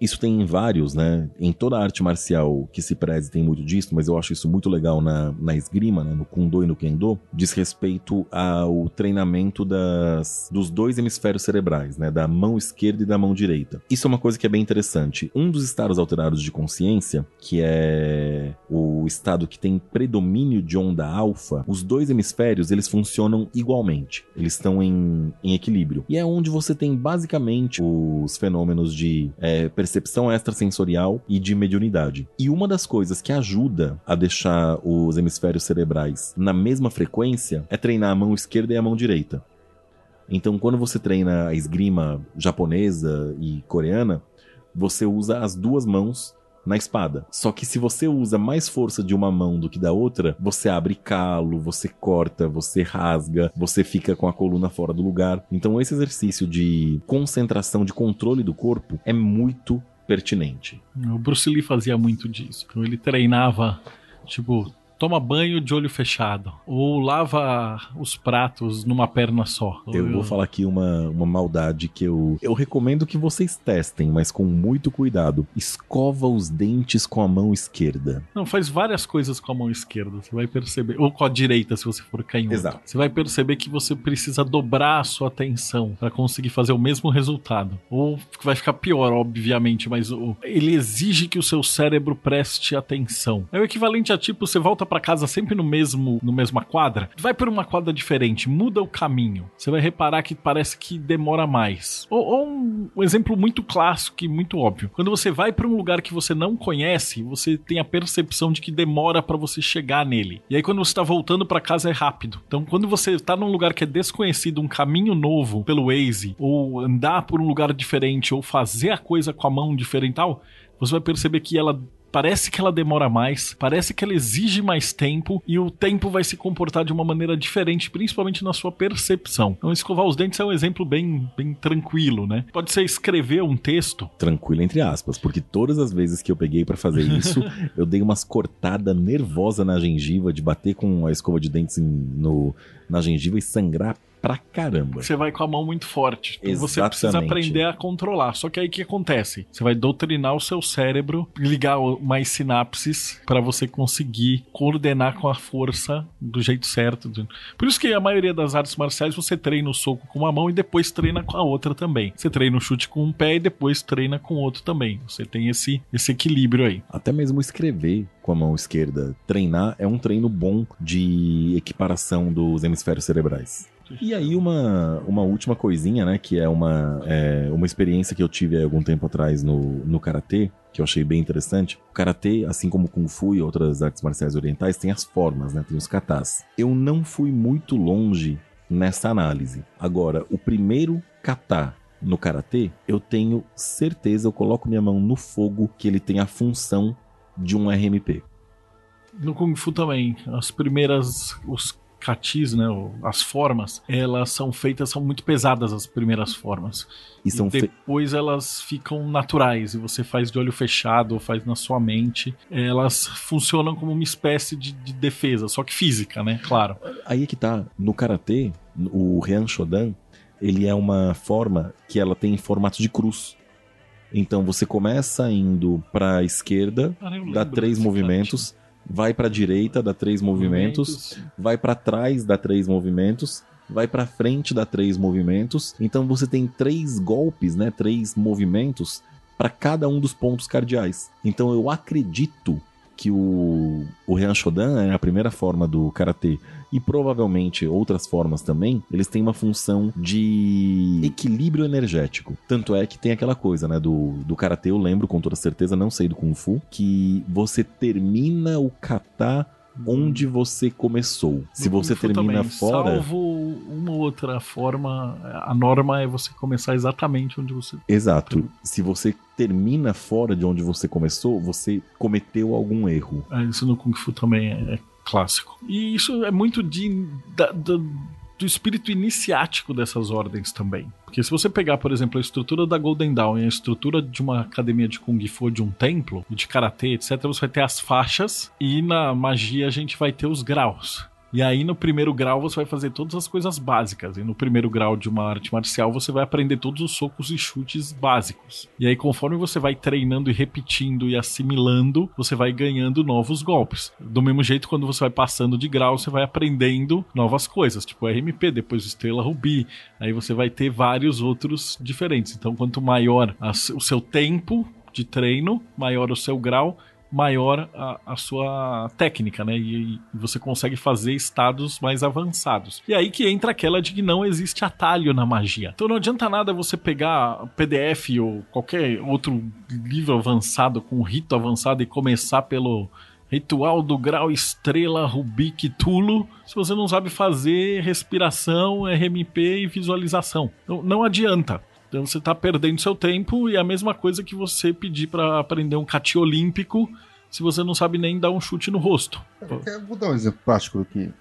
isso tem em vários, né? Em toda arte marcial que se preze tem muito disso, mas eu acho isso muito legal na, na esgrima, né? no Kundo e no Kendo, diz respeito ao treinamento das, dos dois hemisférios cerebrais, né? Da mão esquerda e da mão direita. Isso é uma coisa que é bem interessante. Um dos estados alterados de consciência, que é o estado que tem predomínio de onda alfa, os dois hemisférios, eles funcionam igualmente. Eles estão em, em equilíbrio. E é onde você tem basicamente os fenômenos de é, percepção extrasensorial e de mediunidade. E uma das coisas que ajuda a deixar os hemisférios cerebrais na mesma frequência é treinar a mão esquerda e a mão direita. Então, quando você treina a esgrima japonesa e coreana, você usa as duas mãos na espada. Só que se você usa mais força de uma mão do que da outra, você abre calo, você corta, você rasga, você fica com a coluna fora do lugar. Então esse exercício de concentração, de controle do corpo é muito pertinente. O Bruce Lee fazia muito disso. Então ele treinava, tipo, toma banho de olho fechado. Ou lava os pratos numa perna só. Eu vou falar aqui uma, uma maldade que eu, eu recomendo que vocês testem, mas com muito cuidado. Escova os dentes com a mão esquerda. Não, faz várias coisas com a mão esquerda. Você vai perceber. Ou com a direita, se você for canhoto. Exato. Você vai perceber que você precisa dobrar a sua atenção para conseguir fazer o mesmo resultado. Ou vai ficar pior, obviamente, mas ele exige que o seu cérebro preste atenção. É o equivalente a tipo, você volta para casa sempre no mesmo, no mesma quadra, vai por uma quadra diferente, muda o caminho. Você vai reparar que parece que demora mais. Ou, ou um, um, exemplo muito clássico e muito óbvio. Quando você vai para um lugar que você não conhece, você tem a percepção de que demora para você chegar nele. E aí quando você tá voltando para casa é rápido. Então quando você tá num lugar que é desconhecido, um caminho novo pelo Waze, ou andar por um lugar diferente, ou fazer a coisa com a mão diferental, você vai perceber que ela parece que ela demora mais, parece que ela exige mais tempo e o tempo vai se comportar de uma maneira diferente, principalmente na sua percepção. Então, escovar os dentes é um exemplo bem, bem tranquilo, né? Pode ser escrever um texto. Tranquilo, entre aspas, porque todas as vezes que eu peguei para fazer (laughs) isso, eu dei umas cortadas nervosa na gengiva de bater com a escova de dentes no, na gengiva e sangrar pra caramba. Você vai com a mão muito forte. Então Exatamente. você precisa aprender a controlar. Só que aí o que acontece? Você vai doutrinar o seu cérebro, ligar mais sinapses para você conseguir coordenar com a força do jeito certo. Por isso que a maioria das artes marciais você treina o soco com uma mão e depois treina com a outra também. Você treina o chute com um pé e depois treina com o outro também. Você tem esse, esse equilíbrio aí. Até mesmo escrever com a mão esquerda, treinar é um treino bom de equiparação dos hemisférios cerebrais. E aí uma, uma última coisinha, né, que é uma, é uma experiência que eu tive há algum tempo atrás no, no Karatê, que eu achei bem interessante. O Karatê, assim como o Kung Fu e outras artes marciais orientais, tem as formas, né, tem os katas. Eu não fui muito longe nessa análise. Agora, o primeiro kata no Karatê, eu tenho certeza, eu coloco minha mão no fogo, que ele tem a função de um RMP. No Kung Fu também, as primeiras, os catis, né, as formas, elas são feitas, são muito pesadas as primeiras formas. E, e depois fe... elas ficam naturais e você faz de olho fechado ou faz na sua mente. Elas funcionam como uma espécie de, de defesa, só que física, né? Claro. Aí é que tá, no karatê, o Ryan Shodan, ele é uma forma que ela tem formato de cruz. Então você começa indo para a esquerda, ah, dá três movimentos, vai para a direita, dá três movimentos, movimentos. vai para trás, dá três movimentos, vai para frente, dá três movimentos. Então você tem três golpes, né, três movimentos para cada um dos pontos cardeais. Então eu acredito que o, o Shodan é a primeira forma do karatê e provavelmente outras formas também, eles têm uma função de equilíbrio energético. Tanto é que tem aquela coisa, né, do, do karatê, eu lembro com toda certeza, não sei do kung fu, que você termina o kata onde você começou. Se você termina também, fora. Salvo uma outra forma, a norma é você começar exatamente onde você. Exato. Se você termina fora de onde você começou, você cometeu algum erro. É, isso no Kung Fu também é, é clássico. E isso é muito de. Da, do espírito iniciático dessas ordens também. Porque se você pegar, por exemplo, a estrutura da Golden Dawn e a estrutura de uma academia de Kung Fu, de um templo, de karatê, etc., você vai ter as faixas e na magia a gente vai ter os graus. E aí, no primeiro grau, você vai fazer todas as coisas básicas. E no primeiro grau de uma arte marcial, você vai aprender todos os socos e chutes básicos. E aí, conforme você vai treinando e repetindo e assimilando, você vai ganhando novos golpes. Do mesmo jeito, quando você vai passando de grau, você vai aprendendo novas coisas, tipo RMP, depois Estrela Rubi. Aí você vai ter vários outros diferentes. Então, quanto maior o seu tempo de treino, maior o seu grau, maior a, a sua técnica, né? E, e, você consegue fazer estados mais avançados. E aí que entra aquela de que não existe atalho na magia. Então não adianta nada você pegar PDF ou qualquer outro livro avançado com rito avançado e começar pelo Ritual do grau estrela Rubik Tulo, se você não sabe fazer respiração, RMP e visualização. Então não adianta. Então você está perdendo seu tempo e é a mesma coisa que você pedir para aprender um cati olímpico se você não sabe nem dar um chute no rosto. Eu vou dar um exemplo prático aqui,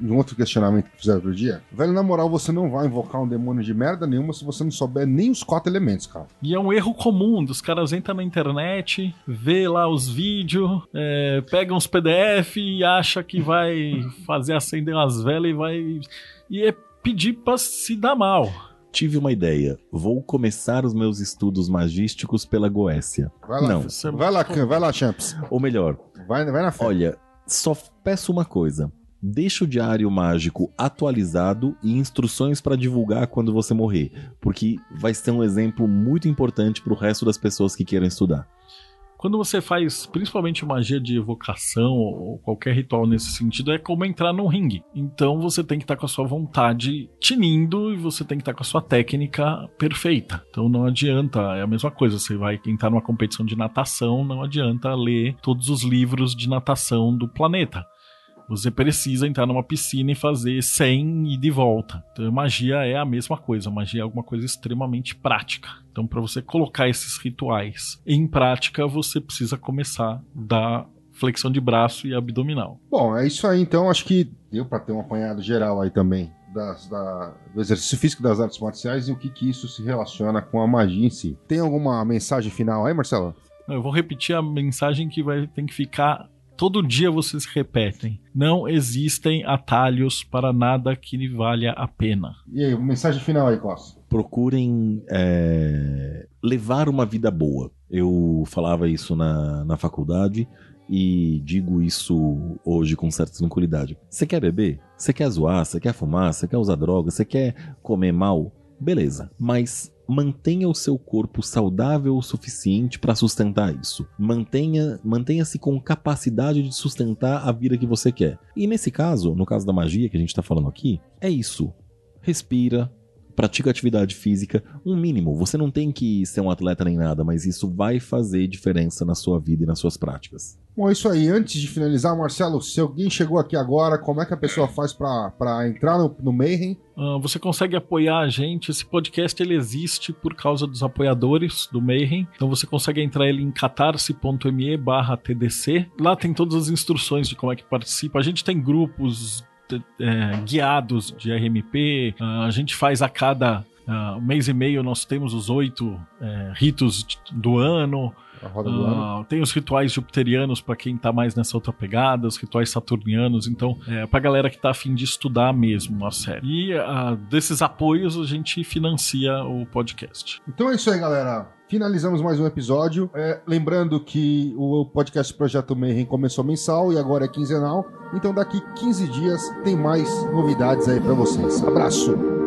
de um outro questionamento que fizeram outro dia. Velho, na moral, você não vai invocar um demônio de merda nenhuma se você não souber nem os quatro elementos, cara. E é um erro comum, dos caras entram na internet, vê lá os vídeos, é, pegam os PDF e acha que vai (laughs) fazer acender umas velas e vai... E é pedir pra se dar mal. Tive uma ideia. Vou começar os meus estudos magísticos pela Goécia. Vai lá, Não. Vai lá, vai lá, Champs. Ou melhor, vai, vai na frente. Olha, só peço uma coisa. Deixa o diário mágico atualizado e instruções para divulgar quando você morrer, porque vai ser um exemplo muito importante para o resto das pessoas que queiram estudar. Quando você faz principalmente magia de evocação ou qualquer ritual nesse sentido, é como entrar num ringue. Então você tem que estar com a sua vontade tinindo e você tem que estar com a sua técnica perfeita. Então não adianta, é a mesma coisa, você vai entrar numa competição de natação, não adianta ler todos os livros de natação do planeta. Você precisa entrar numa piscina e fazer 100 e de volta. Então, magia é a mesma coisa. Magia é alguma coisa extremamente prática. Então, para você colocar esses rituais em prática, você precisa começar da flexão de braço e abdominal. Bom, é isso aí. Então, acho que deu para ter um apanhado geral aí também. Das, da, do exercício físico das artes marciais e o que, que isso se relaciona com a magia em si. Tem alguma mensagem final aí, Marcelo? Eu vou repetir a mensagem que vai ter que ficar todo dia vocês repetem. Não existem atalhos para nada que valha a pena. E aí, mensagem final aí, Costa. Procurem é, levar uma vida boa. Eu falava isso na, na faculdade e digo isso hoje com certa tranquilidade. Você quer beber? Você quer zoar? Você quer fumar? Você quer usar droga? Você quer comer mal? Beleza. Mas mantenha o seu corpo saudável o suficiente para sustentar isso. Mantenha, mantenha-se com capacidade de sustentar a vida que você quer. E nesse caso, no caso da magia que a gente está falando aqui, é isso. Respira, pratica atividade física, um mínimo. Você não tem que ser um atleta nem nada, mas isso vai fazer diferença na sua vida e nas suas práticas. Bom, é isso aí. Antes de finalizar, Marcelo, se alguém chegou aqui agora, como é que a pessoa faz para entrar no, no Mayhem? Uh, você consegue apoiar a gente. Esse podcast ele existe por causa dos apoiadores do Mayhem. Então você consegue entrar ele em catarse.me barra TDC. Lá tem todas as instruções de como é que participa. A gente tem grupos é, guiados de RMP. Ah, a gente faz a cada uh, mês e meio, nós temos os oito é, ritos do ano. Uh, tem os rituais jupiterianos para quem tá mais nessa outra pegada, os rituais saturnianos, então é pra galera que tá afim de estudar mesmo a série. E uh, desses apoios a gente financia o podcast. Então é isso aí, galera. Finalizamos mais um episódio. É, lembrando que o podcast Projeto Mayhem começou mensal e agora é quinzenal. Então daqui 15 dias tem mais novidades aí para vocês. Abraço!